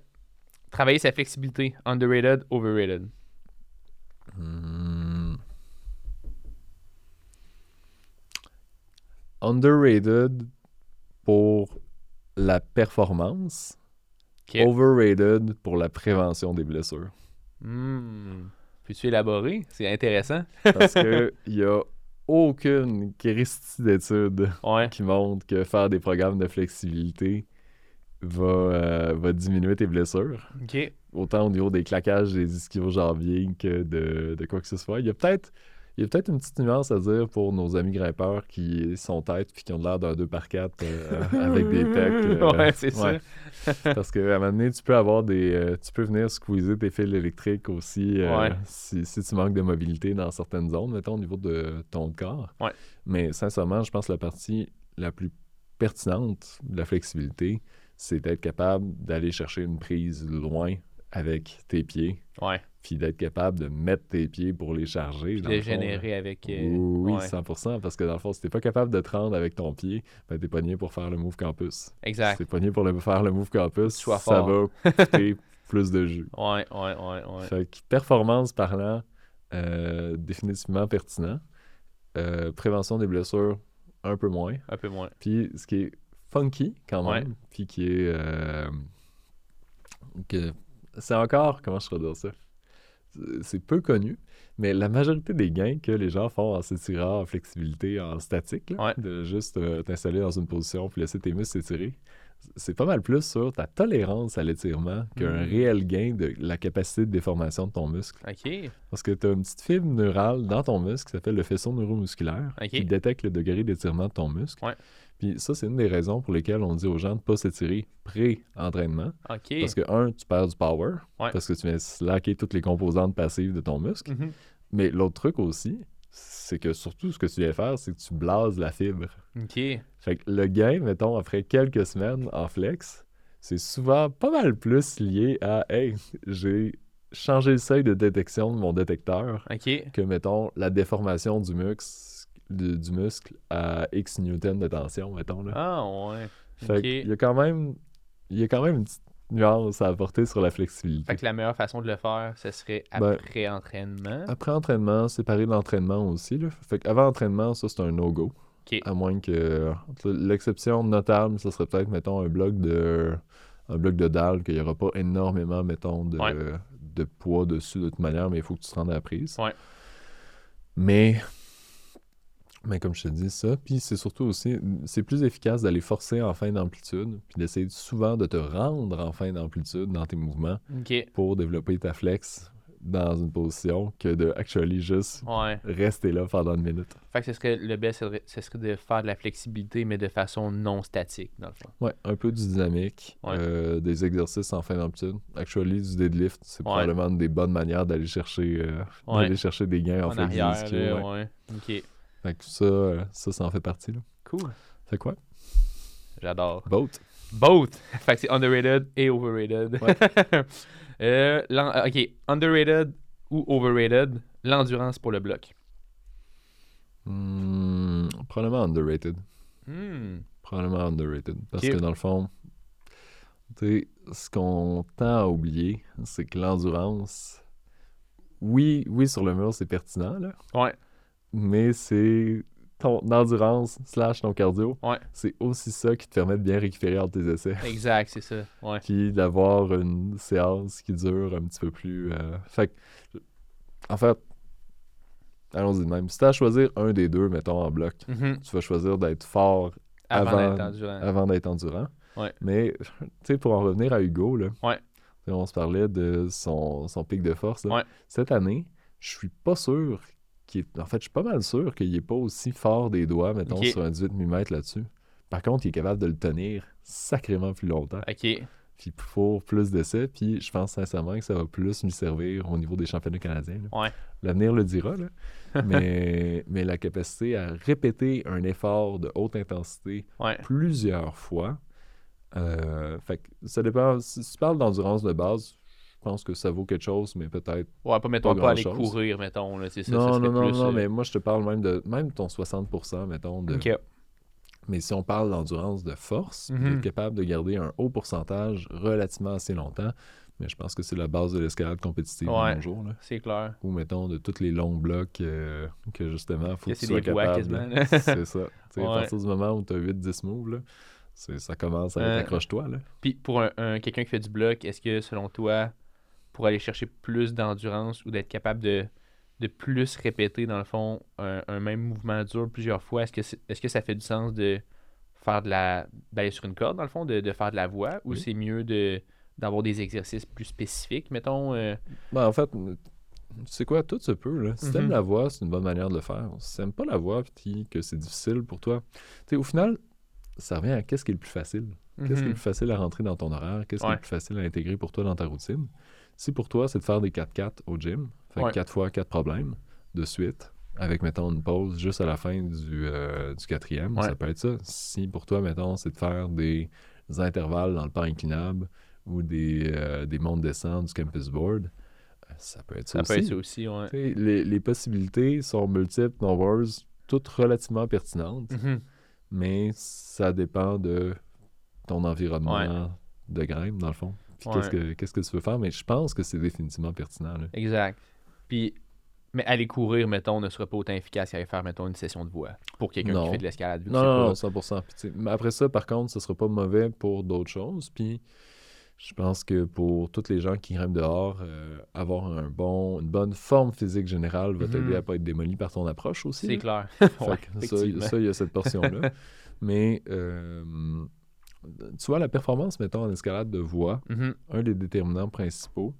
travailler sa flexibilité. Underrated, overrated? Hmm. Underrated pour la performance, Overrated pour la prévention des blessures. Hmm. Peux-tu élaborer? C'est intéressant. Parce que il y a aucune christie d'études Ouais. qui montre que faire des programmes de flexibilité va, euh, va diminuer tes blessures. Autant au niveau des claquages des ischio-jambiers que de, de quoi que ce soit. Il y a peut-être il y a peut-être une petite nuance à dire pour nos amis grimpeurs qui sont têtes puis qui ont l'air d'un 2x4 euh, avec des pecs. euh, ouais, c'est ça. Parce qu'à un moment donné, tu peux avoir des. euh, tu peux venir squeezer tes fils électriques aussi euh, Ouais. si, si tu manques de mobilité dans certaines zones, mettons, au niveau de ton corps. Ouais. Mais sincèrement, je pense que la partie la plus pertinente de la flexibilité, c'est d'être capable d'aller chercher une prise loin avec tes pieds, Ouais. puis d'être capable de mettre tes pieds pour les charger. Puis dans de le fond, là. générer avec. euh, Oui, ouais. 100%, parce que dans le fond, si t'es pas capable de te rendre avec ton pied, ben t'es pogné pour faire le move campus. Si Exact. t'es pogné pour le, faire le move campus, Sois ça fort. va coûter plus de jus. Ouais, ouais, ouais, ouais. Fait que performance parlant, euh, définitivement pertinent. Euh, prévention des blessures, un peu moins. Un peu moins. Puis ce qui est funky quand même, puis qui est... euh, que c'est encore, comment je pourrais dire ça? C'est- peu connu, mais la majorité des gains que les gens font en s'étirant en flexibilité, en statique, là, Ouais. de juste euh, t'installer dans une position puis laisser tes muscles s'étirer, c'est pas mal plus sur ta tolérance à l'étirement qu'un Mhm. réel gain de la capacité de déformation de ton muscle. Ok. Parce que tu as une petite fibre neurale dans ton muscle qui s'appelle le faisceau neuromusculaire qui détecte le degré d'étirement de ton muscle. Ouais. Puis ça, c'est une des raisons pour lesquelles on dit aux gens de ne pas s'étirer pré-entraînement. Parce que, un, tu perds du power, Ouais. parce que tu viens slacker toutes les composantes passives de ton muscle. Mhm. Mais l'autre truc aussi, c'est que surtout, ce que tu viens faire, c'est que tu blases la fibre. Ok. Fait que le gain, mettons, après quelques semaines en flex, c'est souvent pas mal plus lié à « Hey, j'ai changé le seuil de détection de mon détecteur Ok. que, mettons, la déformation du muscle, du, du muscle à X newton de tension, mettons. Là. Ah, ouais. fait qu'il y a quand même il y a quand même une petite nuance à apporter sur la flexibilité. Fait que la meilleure façon de le faire, ce serait Ben, après entraînement. Après entraînement, séparer de l'entraînement aussi. Là. Fait qu'avant entraînement, ça, c'est un no-go. À moins que. L'exception notable, ça serait peut-être, mettons, un bloc de. Un bloc de dalle, qu'il n'y aura pas énormément, mettons, de, Ouais. de poids dessus de toute manière, mais il faut que tu te rendes à la prise. Ouais. Mais. Mais comme je te dis ça, puis c'est surtout aussi, c'est plus efficace d'aller forcer en fin d'amplitude, puis d'essayer souvent de te rendre en fin d'amplitude dans tes mouvements pour développer ta flex dans une position que de actually juste Ouais. rester là pendant une minute. Fait que ce serait le best, ce serait- de faire de la flexibilité, mais de façon non statique, dans le fond. Ouais, un peu du dynamique, Ouais. euh, des exercices en fin d'amplitude. Actually, du deadlift, c'est Ouais. probablement une des bonnes manières d'aller chercher, euh, chercher des gains en, En flex des arrière, ischios, là, ouais. ouais. Ok. Fait que ça, euh, ça, ça en fait partie. Là. Cool. Fait quoi? J'adore. Boat. Both. fait que c'est underrated et overrated. Ouais. Euh, ok, underrated ou overrated, l'endurance pour le bloc. Hmm, probablement underrated. Hmm. Probablement underrated. Parce que dans le fond, tu sais, ce qu'on tend à oublier, c'est que l'endurance, oui, oui, sur le mur, c'est pertinent, là, Ouais, mais c'est ton endurance slash ton cardio, Ouais. c'est aussi ça qui te permet de bien récupérer entre tes essais. exact, c'est ça. Ouais. Puis d'avoir une séance qui dure un petit peu plus. euh, Fait que, en fait, allons-y de même. Si tu as à choisir un des deux, mettons en bloc, Mhm. tu vas choisir d'être fort Avant, Avant- d'être endurant. Ouais. Mais, tu sais, pour en revenir à Hugo, là, Ouais. on se parlait de son, son pic de force. là. Ouais. Cette année, je suis pas sûr est... En fait, je suis pas mal sûr qu'il est pas aussi fort des doigts, mettons, sur un 18 mm là-dessus. Par contre, il est capable de le tenir sacrément plus longtemps. Ok. Puis pour plus d'essais, puis je pense sincèrement que ça va plus lui servir au niveau des championnats canadiens. Ouais. L'avenir le dira, là. mais, mais la capacité à répéter un effort de haute intensité Ouais. plusieurs fois, euh, fait que ça dépend. Si tu parles d'endurance de base, pense que ça vaut quelque chose, mais peut-être. Ouais, pas, mettons, Pas pas, aller grand-chose. courir, mettons. Là, ça, ça non, serait non, non, plus, non, euh, mais moi je te parle même de même ton 60%, mettons. De, Ok. Mais si on parle d'endurance de force, puis Mhm. d'être capable de garder un haut pourcentage relativement assez longtemps, mais je pense que c'est la base de l'escalade compétitive Ouais. Là. C'est clair. Ou mettons de tous les longs blocs euh, que justement, faut Que que, tu sois capable. c'est ça. Ouais. À partir du moment où tu as 8-10 moves, là, ça commence à être Euh, accroche-toi. Puis pour un, un- quelqu'un qui fait du bloc, est-ce que selon toi, pour aller chercher plus d'endurance ou d'être capable de, de plus répéter, dans le fond, un, un même mouvement dur plusieurs fois, est-ce que, c'est- est-ce que ça fait du sens de faire de la. d'aller sur une corde, dans le fond, de, de faire de la voix, ou Oui. c'est mieux de d'avoir des exercices plus spécifiques, mettons euh, Ben, en fait, tu sais quoi, tout se peut. Là. Si t'aimes Mhm. la voix, c'est une bonne manière de le faire. Si t'aimes pas la voix puis que c'est difficile pour toi, tu sais, au final, ça revient à qu'est-ce qui est le plus facile? Qu'est-ce qui est le plus facile à rentrer dans ton horaire? Qu'est-ce qui est le plus facile à intégrer pour toi dans ta routine? Si pour toi, c'est de faire des 4-4 au gym, fait Ouais. 4 fois 4 problèmes de suite, avec, mettons, une pause juste à la fin du, euh, du quatrième, Ouais. ça peut être ça. Si pour toi, mettons, c'est de faire des intervalles dans le pas inclinable ou des, euh, des montes-descentes du campus board, ça peut être ça, Ça peut aussi. être ça aussi, ouais. Les, les possibilités sont multiples, nombreuses, toutes relativement pertinentes Mhm. mais ça dépend de ton environnement de grimpe, dans le fond. Puis Ouais. qu'est-ce que qu'est-ce que tu veux faire, mais je pense que c'est définitivement pertinent. là. Exact. Puis, mais aller courir, mettons, ne sera pas autant efficace qu'aller faire, mettons, une session de voix pour quelqu'un qui fait de l'escalade. Non, c'est non, pas- non, 100%. Puis, tu sais, mais après ça, par contre, ce sera pas mauvais pour d'autres choses. Puis je pense que pour tous les gens qui grimpent dehors, euh, avoir un bon, une bonne forme physique générale va t'aider Mhm. à pas être démoli par ton approche aussi. C'est là. clair. Ouais, ça, il y a cette portion-là. Mais euh, tu vois, la performance, mettons, en escalade de voie, Mhm. un des déterminants principaux,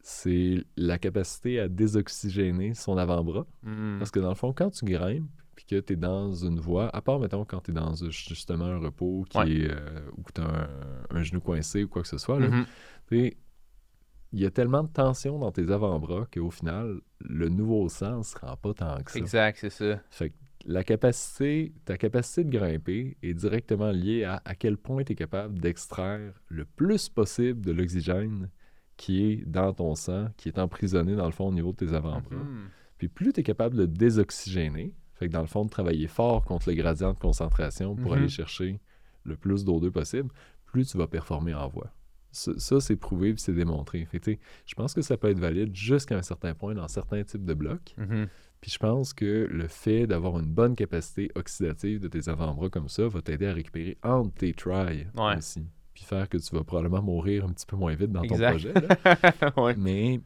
c'est la capacité à désoxygéner son avant-bras. Mhm. Parce que dans le fond, quand tu grimpes, puis que tu es dans une voie, à part, mettons, quand tu es dans justement un repos qui Ouais. est, euh, ou que tu as un, un genou coincé ou quoi que ce soit, là, Mhm. il y a tellement de tension dans tes avant-bras qu'au final, le nouveau sang ne se rend pas tant que ça. Exact, c'est ça. Fait que la capacité, ta capacité de grimper est directement liée à à quel point tu es capable d'extraire le plus possible de l'oxygène qui est dans ton sang, qui est emprisonné dans le fond au niveau de tes avant-bras. Mhm. Puis plus tu es capable de désoxygéner, fait que dans le fond, de travailler fort contre le gradient de concentration pour Mhm. aller chercher le plus d'O2 possible, plus tu vas performer en voie. Ça, ça, c'est prouvé puis c'est démontré. Fait que, je pense que ça peut être valide jusqu'à un certain point dans certains types de blocs. Mhm. Puis je pense que le fait d'avoir une bonne capacité oxydative de tes avant-bras comme ça va t'aider à récupérer entre tes tries Ouais. aussi. Puis faire que tu vas probablement mourir un petit peu moins vite dans ton projet. là. ouais. Mais,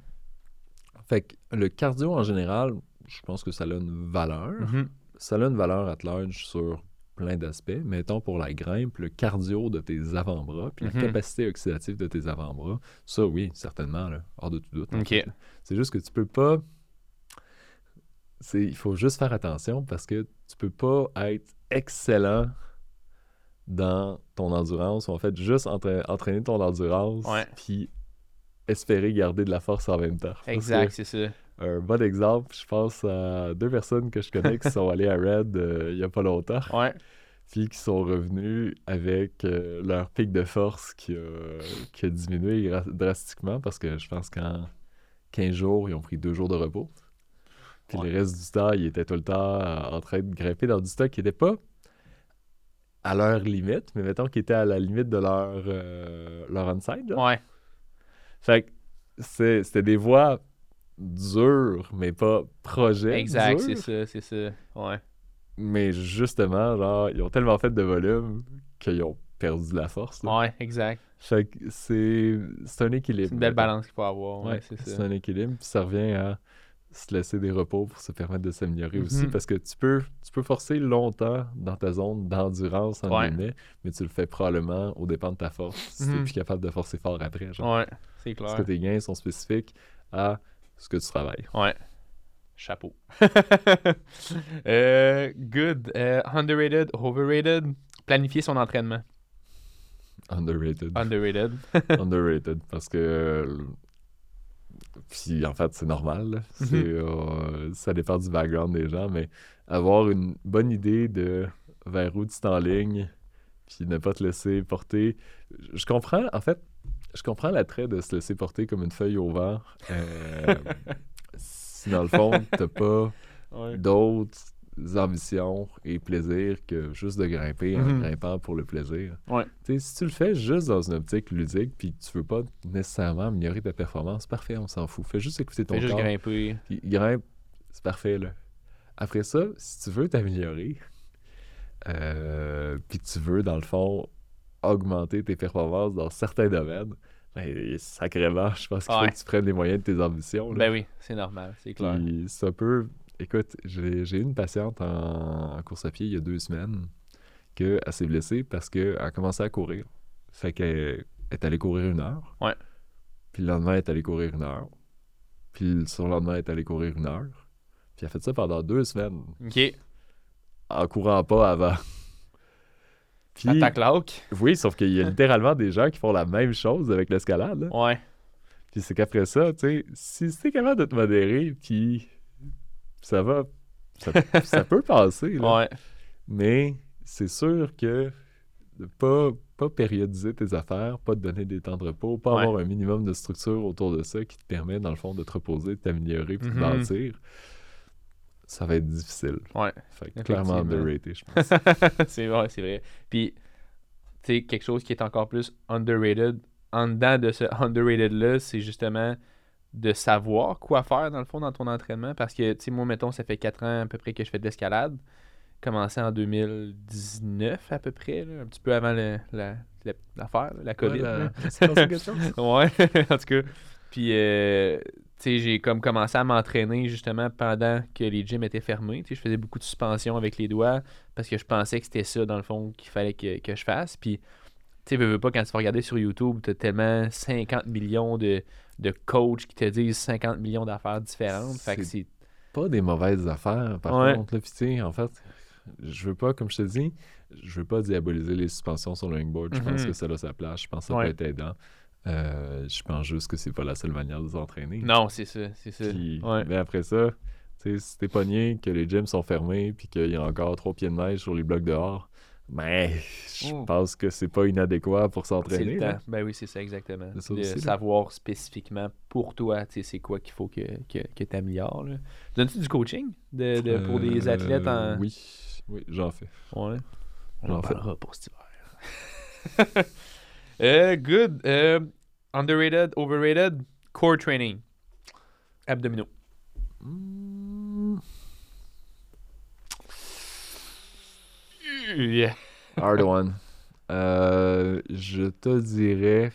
fait que le cardio en général, je pense que ça a une valeur. Mhm. Ça a une valeur at large sur plein d'aspects. Mettons pour la grimpe, le cardio de tes avant-bras, puis la capacité oxydative de tes avant-bras, ça oui, certainement, là, hors de tout doute. en Ok. fait, là. C'est juste que tu peux pas. C'est- Il faut juste faire attention parce que tu peux pas être excellent dans ton endurance, ou en fait juste entra- entraîner ton endurance, puis espérer garder de la force en même temps. Exact, c'est ça. un bon exemple, je pense à deux personnes que je connais qui sont allées à Red euh, il y a pas longtemps. Ouais. puis qui sont revenus avec euh, leur pic de force qui a, qui a diminué drastiquement parce que je pense qu'en 15 jours, ils ont pris deux jours de repos. Puis Ouais. le reste du temps, ils étaient tout le temps en train de grimper dans du stock qui n'était pas à leur limite, mais mettons qu'ils étaient à la limite de leur, euh, leur onside. Ouais. Fait que c'est- c'était des voies dures, mais pas projets. Exact, c'est ça, c'est ça. Ouais. Mais justement, genre, ils ont tellement fait de volume qu'ils ont perdu de la force. là. Ouais, exact. Fait que c'est c'est un équilibre. C'est une belle balance qu'il faut avoir. Ouais, Ouais, c'est c'est ça. un équilibre. Puis ça revient à se laisser des repos pour se permettre de s'améliorer aussi. Mhm. Parce que tu peux, tu peux forcer longtemps dans ta zone d'endurance, en Ouais. guillemets, mais tu le fais probablement au dépend de ta force. Si t'es Mhm. plus capable de forcer fort après. Genre. Ouais, c'est Parce clair. que tes gains sont spécifiques à ce que tu travailles. Ouais. Chapeau. Euh, good. Euh, underrated, overrated. Planifier son entraînement. Underrated. Underrated. Underrated. Parce que. Puis en fait, c'est normal. euh, ça dépend du background des gens, mais avoir une bonne idée de vers où tu t'enlignes, puis ne pas te laisser porter. Je comprends, en fait, je comprends l'attrait de se laisser porter comme une feuille au vent. euh, si dans le fond, t'as pas Ouais. d'autres ambitions et plaisirs que juste de grimper en Mhm. grimpant pour le plaisir. Ouais. Si tu le fais juste dans une optique ludique puis que tu veux pas nécessairement améliorer ta performance, parfait, on s'en fout. Fais juste écouter ton Fais juste grimper. Puis grimpe, c'est parfait là. Après ça, si tu veux t'améliorer, euh, puis tu veux dans le fond augmenter tes performances dans certains domaines, ben, sacrément, je pense qu'il faut que tu prennes les moyens de tes ambitions. là. Ben oui, c'est normal, c'est clair. Puis ça peut. Écoute, j'ai une patiente en, en course à pied il y a deux semaines qu'elle s'est blessée parce qu'elle a commencé à courir. Fait qu'elle est allée courir une heure. Ouais. Puis le lendemain, elle est allée courir une heure. Puis le surlendemain, elle est allée courir une heure. Puis elle a fait ça pendant deux semaines Ok. en courant pas avant. Puis, Attaque claque. oui, sauf qu'il y a littéralement des gens qui font la même chose avec l'escalade. Ouais. Puis c'est qu'après ça, tu sais, si t'es capable de te modérer, puis ça va, ça, ça peut passer, là. Ouais. Mais c'est sûr que de pas, pas périodiser tes affaires, pas te donner des temps de repos, pas Ouais. avoir un minimum de structure autour de ça qui te permet, dans le fond, de te reposer, de t'améliorer, puis de Mhm. bâtir, ça va être difficile. Ouais. Fait que clairement underrated, je pense. c'est vrai, c'est vrai. Puis, tu sais, quelque chose qui est encore plus underrated, en dedans de ce underrated-là, c'est justement de savoir quoi faire, dans le fond, dans ton entraînement. Parce que, tu sais, moi, mettons, ça fait 4 ans à peu près que je fais de l'escalade. Commencé en 2019, à peu près, là, un petit peu avant le- la- la- l'affaire, la, COVID. Ouais, la- là. Ouais, en tout cas. Puis, euh, tu sais, j'ai comme commencé à m'entraîner justement pendant que les gyms étaient fermés. Tu sais, je faisais beaucoup de suspension avec les doigts parce que je pensais que c'était ça, dans le fond, qu'il fallait que, que je fasse. Puis, tu veux, veux pas, quand tu vas regarder sur YouTube, t'as tellement 50 millions de, de coachs qui te disent 50 millions d'affaires différentes. Fait que c'est. pas des mauvaises affaires, par Ouais. contre. Là, tu sais, en fait, je veux pas, comme je te dis, je veux pas diaboliser les suspensions sur le longboard. Je pense Mhm. que ça a sa place. Je pense que ça Ouais. peut être aidant. Euh, je pense juste que c'est pas la seule manière de s'entraîner. Non, c'est ça, c'est ça. Puis, Ouais. Mais après ça, tu sais, si t'es pogné, que les gyms sont fermés, puis qu'il y a encore trois pieds de neige sur les blocs dehors, ben, je Ouh. pense que c'est pas inadéquat pour s'entraîner. Ben oui, c'est ça exactement. Ça de savoir spécifiquement pour toi, tu sais, c'est quoi qu'il faut que, que, que tu améliores. Donnes-tu du coaching de, de- pour des Euh, athlètes en. Oui, oui, j'en fais. Ouais. On en parlera pour cet hiver. Euh, good. Euh, underrated, overrated, core training. Abdominaux. Mm, Yeah. Hard one. Euh, je te dirais.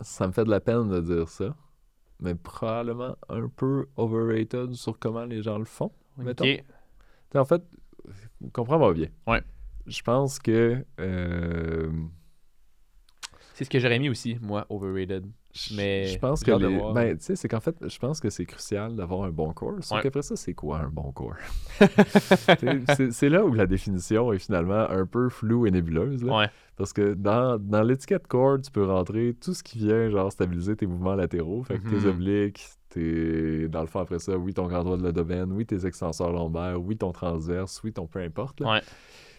Ça me fait de la peine de dire ça, mais probablement un peu overrated sur comment les gens le font. mettons. En fait, comprends-moi bien. Ouais. Je pense que. euh, C'est ce que j'aurais mis aussi, moi, overrated. Je- Mais je pense que les- ben, tu sais, c'est qu'en fait, je pense que c'est crucial d'avoir un bon corps. Sauf Ouais. qu'après ça, c'est quoi un bon corps? C'est- là où la définition est finalement un peu floue et nébuleuse. là. Ouais. Parce que dans, dans l'étiquette core, tu peux rentrer tout ce qui vient, genre stabiliser tes mouvements latéraux, fait que tes Mhm. obliques, T'es, dans le fond, après ça, oui, ton grand droit de l'abdomen, oui, tes extenseurs lombaires, oui, ton transverse, oui, ton peu importe. là. Ouais.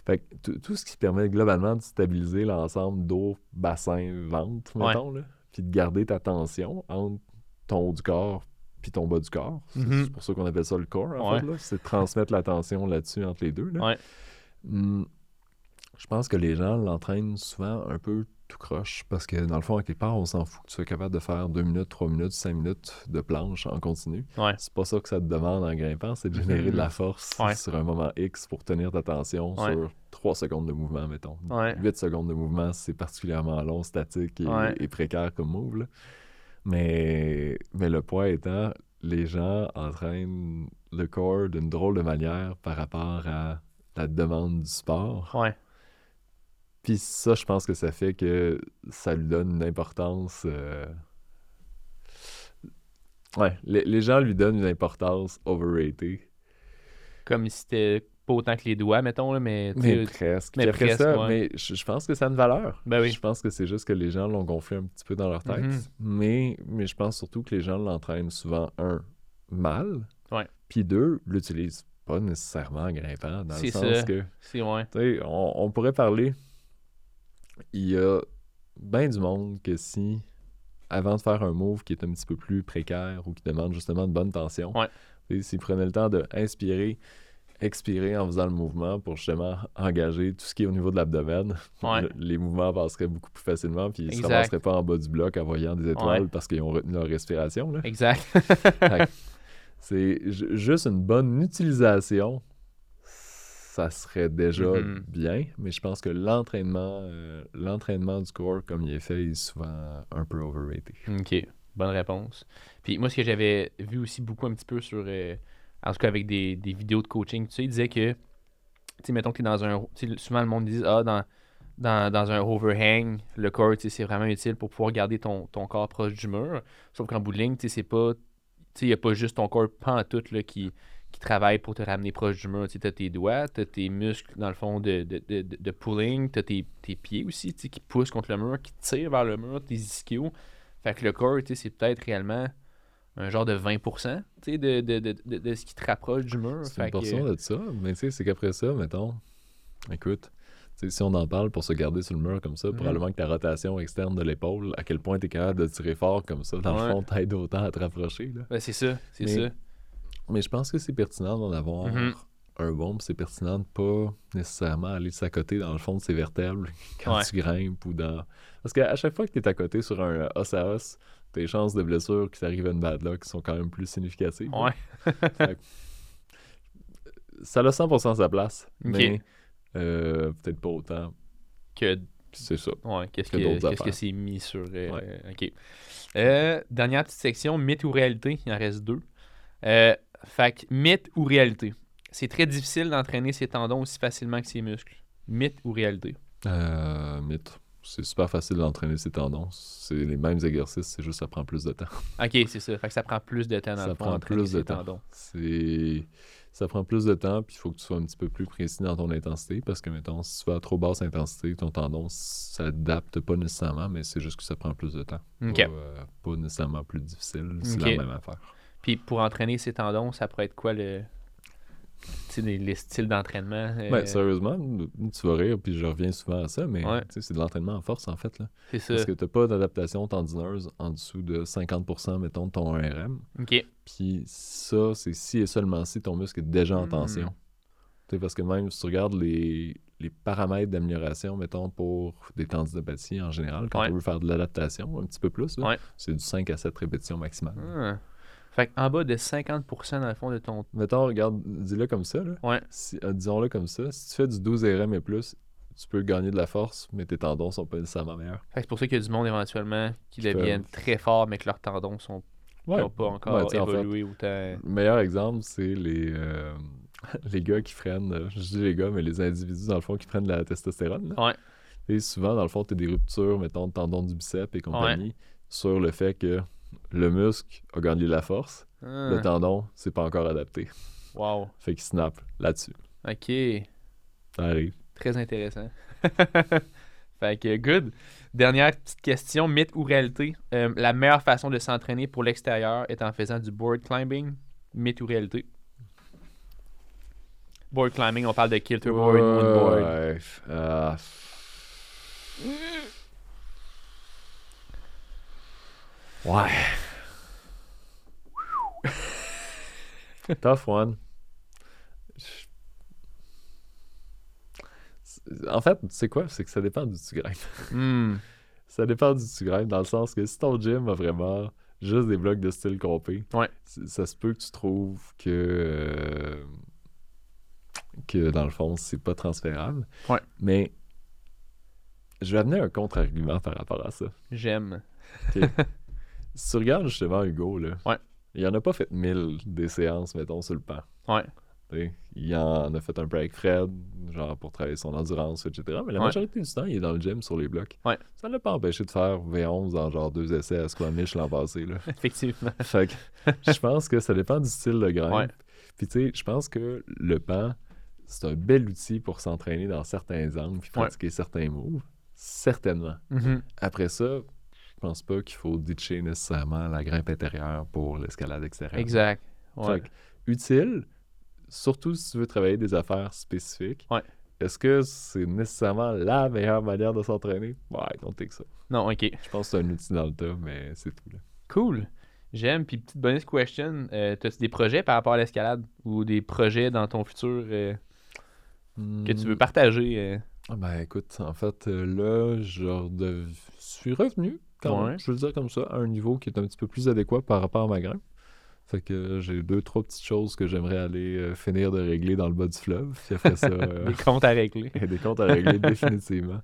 Fait que tout- ce qui permet globalement de stabiliser l'ensemble dos, bassin, ventre, Ouais. mettons, là, puis de garder ta tension entre ton haut du corps puis ton bas du corps. C'est- Mhm. Pour ça qu'on appelle ça le corps, en Ouais. fait. C'est de transmettre la tension là-dessus entre les deux. là. Ouais. Hmm, je pense que les gens l'entraînent souvent un peu tout croche parce que dans le fond, à quelque part, on s'en fout que tu sois capable de faire 2 minutes, 3 minutes, 5 minutes de planche en continu. Ouais. C'est pas ça que ça te demande en grimpant, c'est de générer de la force Ouais. sur un moment X pour tenir ta tension Ouais. sur 3 secondes de mouvement, mettons. Ouais. 8 secondes de mouvement, c'est particulièrement long, statique et, précaire comme move. là. Mais, mais le point étant, les gens entraînent le corps d'une drôle de manière par rapport à la demande du sport. Ouais. Puis ça, je pense que ça fait que ça lui donne une importance. euh, Ouais, les, les gens lui donnent une importance overrated. Comme si c'était pas autant que les doigts, mettons, là, mais. Mais presque. mais après presque, ça, ouais. mais je, je pense que ça a une valeur. Ben oui. Je pense que c'est juste que les gens l'ont gonflé un petit peu dans leur tête. Mhm. mais, mais je pense surtout que les gens l'entraînent souvent, un, mal. Ouais. Puis deux, l'utilisent pas nécessairement en grimpant. Dans le sens ça. que. C'est ouais. Tu sais, on, on pourrait parler. Il y a bien du monde que si, avant de faire un move qui est un petit peu plus précaire ou qui demande justement de bonne tension, Ouais. tu sais, s'il prenait le temps de inspirer, expirer en faisant le mouvement pour justement engager tout ce qui est au niveau de l'abdomen, Ouais. le- les mouvements passeraient beaucoup plus facilement, puis ils ne se ramasseraient pas en bas du bloc en voyant des étoiles Ouais. parce qu'ils ont retenu leur respiration. là. Exact. C'est ju- juste une bonne utilisation. Ça serait déjà Mhm. bien, mais je pense que l'entraînement euh, l'entraînement du corps, comme il est fait, est souvent un peu overrated. OK. Bonne réponse. Puis moi, ce que j'avais vu aussi beaucoup un petit peu sur. euh, en tout cas, avec des, des vidéos de coaching, tu sais, il disait que. Tu sais, mettons que tu es dans un. souvent, le monde dit Ah, dans, dans, dans un overhang, le corps, tu sais, c'est vraiment utile pour pouvoir garder ton, ton corps proche du mur. Sauf qu'en bout de ligne, tu sais, c'est pas. Tu sais, il n'y a pas juste ton corps pantoute là, qui, qui travaille pour te ramener proche du mur. Tu as tes doigts, tu as tes muscles, dans le fond, de, de, de, de- pulling, tu as tes, tes pieds aussi, tu sais, qui poussent contre le mur, qui tirent vers le mur, tes ischios. Fait que le corps, tu sais, c'est peut-être réellement un genre de 20% tu sais, de, de, de, de, de ce qui te rapproche du mur. C'est une Fait que- portion de ça, mais tu sais, c'est qu'après ça, mettons, écoute, si on en parle pour se garder sur le mur comme ça, Mhm. probablement que ta rotation externe de l'épaule, à quel point tu es capable de tirer fort comme ça, dans Ouais. le fond, t'aide autant à te rapprocher. Là. Ben, c'est ça, c'est Mais- ça. Mais je pense que c'est pertinent d'en avoir Mhm. un bon, c'est pertinent de pas nécessairement aller s'accoter dans le fond de ses vertèbres quand Ouais. tu grimpes ou dans. Parce qu'à chaque fois que tu es à côté sur un os à os, tes chances de blessure qui t'arrivent à une bad luck sont quand même plus significatives. Ouais. Ça a 100% sa place, mais euh, peut-être pas autant. Que, C'est ça. ouais, qu'est-ce Que qu'est-ce que c'est mis sur. euh, Ouais. ok. Euh, dernière petite section, mythe ou réalité. Il en reste deux. Fait que mythe ou réalité. C'est très difficile d'entraîner ses tendons aussi facilement que ses muscles. Mythe ou réalité. Euh, mythe. C'est super facile d'entraîner ses tendons. C'est les mêmes exercices, c'est juste ça prend plus de temps. Ok, c'est ça. Fait que ça prend plus de temps dans Ça le fond prend plus de temps. tendons. C'est ça prend plus de temps, puis il faut que tu sois un petit peu plus précis dans ton intensité, parce que, mettons, si tu vas à trop basse intensité, ton tendon s'adapte pas nécessairement, mais c'est juste que ça prend plus de temps. Ok. Pas, euh, pas nécessairement plus difficile, c'est la même affaire. Puis pour entraîner ses tendons, ça pourrait être quoi le. Les, les styles d'entraînement euh, Ben, sérieusement, tu vas rire, puis je reviens souvent à ça, mais Ouais. c'est de l'entraînement en force, en fait. Là. C'est ça. Parce que tu n'as pas d'adaptation tendineuse en dessous de 50%, mettons, de ton 1RM. Ok. Puis ça, c'est si et seulement si ton muscle est déjà en Mm. tension. Parce que même si tu regardes les, les paramètres d'amélioration, mettons, pour des tendinopathie en général, quand Ouais. on veut faire de l'adaptation un petit peu plus, là, Ouais. c'est du 5 à 7 répétitions maximum. Ah. Fait qu'en bas de 50% dans le fond de ton. Mettons, regarde, dis-le comme ça. Là. Ouais. Si- euh, Disons-le comme ça. Si tu fais du 12 RM et plus, tu peux gagner de la force, mais tes tendons sont pas nécessairement meilleurs. Fait c'est pour ça qu'il y a du monde éventuellement qui deviennent peuvent- très forts, mais que leurs tendons sont pas encore Ouais, tu sais, en fait, évolué autant. Le meilleur exemple, c'est les, euh, les gars qui freinent, euh, je dis les gars, mais les individus, dans le fond, qui prennent de la testostérone. là. Ouais. Et souvent, dans le fond, tu as des ruptures, mettons, de tendons du biceps et compagnie, sur le fait que le muscle a gagné de la force, Ah. le tendon, c'est pas encore adapté. Wow. Fait qu'il snap là-dessus. Ok. Ça arrive. Très intéressant. Fait que good. Dernière petite question, mythe ou réalité? Euh, la meilleure façon de s'entraîner pour l'extérieur est en faisant du board climbing. Mythe ou réalité? Board climbing, on parle de kilterboard, moonboard. Ouais, euh, Ouais. Tough one. Je- En fait, tu sais quoi? C'est que ça dépend du tu. Hmm. Ça dépend du tu dans le sens que si ton gym a vraiment juste des blocs de style compé, Ouais. ça se peut que tu trouves que euh, que dans le fond, c'est pas transférable. Ouais. Mais je vais amener un contre-argument par rapport à ça. J'aime. Si tu regardes justement Hugo, là, Ouais. il en a pas fait 1000 des séances, mettons, sur le pan. Ouais. Il en a fait un peu avec Fred, genre pour travailler son endurance, etc. Mais la Ouais. majorité du temps, il est dans le gym sur les blocs. Ouais. Ça ne l'a pas empêché de faire V11 en genre deux essais à Squamish l'an passé. Là. Effectivement. fait que je pense que ça dépend du style de grimpe. Ouais. Puis tu sais, je pense que le pan, c'est un bel outil pour s'entraîner dans certains angles puis pratiquer certains moves. Certainement. Mhm. Après ça, je pense pas qu'il faut ditcher nécessairement la grimpe intérieure pour l'escalade extérieure. Exact. Ouais. que, utile, surtout si tu veux travailler des affaires spécifiques. Ouais. Est-ce que c'est nécessairement la meilleure manière de s'entraîner? Ouais, don't take ça. Non, ok. Je pense que c'est un outil dans le tas, mais c'est tout. Là. Cool. J'aime. Puis, petite bonus question. Euh, T'as-tu des projets par rapport à l'escalade ou des projets dans ton futur euh, que tu veux Hmm. partager? euh? Ah Ben écoute, en fait, euh, là, je suis revenu, quand Ouais. même, je veux le dire comme ça, à un niveau qui est un petit peu plus adéquat par rapport à ma grimpe. Fait que j'ai deux, trois petites choses que j'aimerais aller euh, finir de régler dans le bas du fleuve. Puis après ça, euh, Des comptes à régler. des comptes à régler définitivement.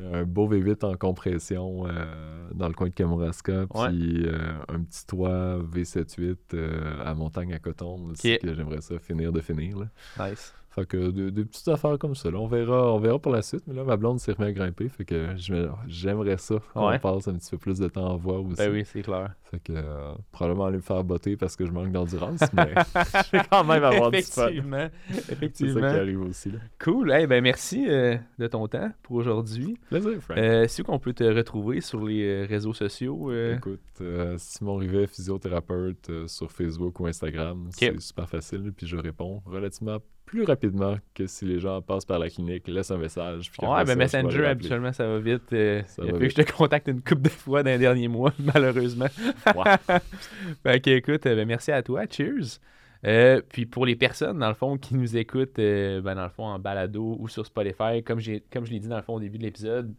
Un beau V8 en compression euh, dans le coin de Kamouraska, Ouais. puis euh, un petit toit V78 euh, à montagne à coton aussi que j'aimerais ça finir de finir. Là. Nice. Fait que de- des petites affaires comme ça. Là, on, verra, on verra pour la suite. Mais là, ma blonde s'est remis à grimper. Fait que je- j'aimerais ça qu'on Ouais. passe un petit peu plus de temps en voie aussi. Ben oui, c'est clair. Fait que euh, probablement aller me faire botter parce que je manque d'endurance. mais je vais quand même avoir du fun. Effectivement. C'est ça qui Effectivement. arrive aussi. Là. Cool. Hey, ben merci euh, de ton temps pour aujourd'hui. Plaisir, Frank. Euh, c'est où qu'on peut te retrouver sur les euh, réseaux sociaux? euh? Écoute, euh, Simon Rivet, physiothérapeute euh, sur Facebook ou Instagram, c'est super facile. Puis je réponds relativement plus rapidement que si les gens passent par la clinique, laissent un message. Puis Ouais, après ben Messenger, habituellement, ça va vite. euh, Ça il a va que je te contacte une couple de fois dans les derniers mois, malheureusement. Fait que, écoute, euh, ben, merci à toi. Cheers. Euh, puis pour les personnes, dans le fond, qui nous écoutent, euh, ben, dans le fond, en balado ou sur Spotify, comme, j'ai, comme je l'ai dit dans le fond au début de l'épisode,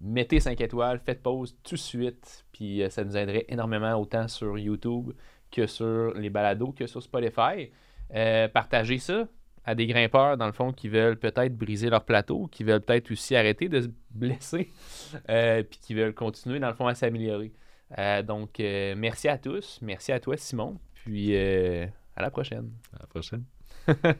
mettez 5 étoiles, faites pause tout de suite, puis ça nous aiderait énormément autant sur YouTube que sur les balados que sur Spotify. Partagez ça à des grimpeurs, dans le fond, qui veulent peut-être briser leur plateau, qui veulent peut-être aussi arrêter de se blesser, euh, puis qui veulent continuer, dans le fond, à s'améliorer. Euh, donc, euh, merci à tous. Merci à toi, Simon. Puis, à la prochaine. À la prochaine.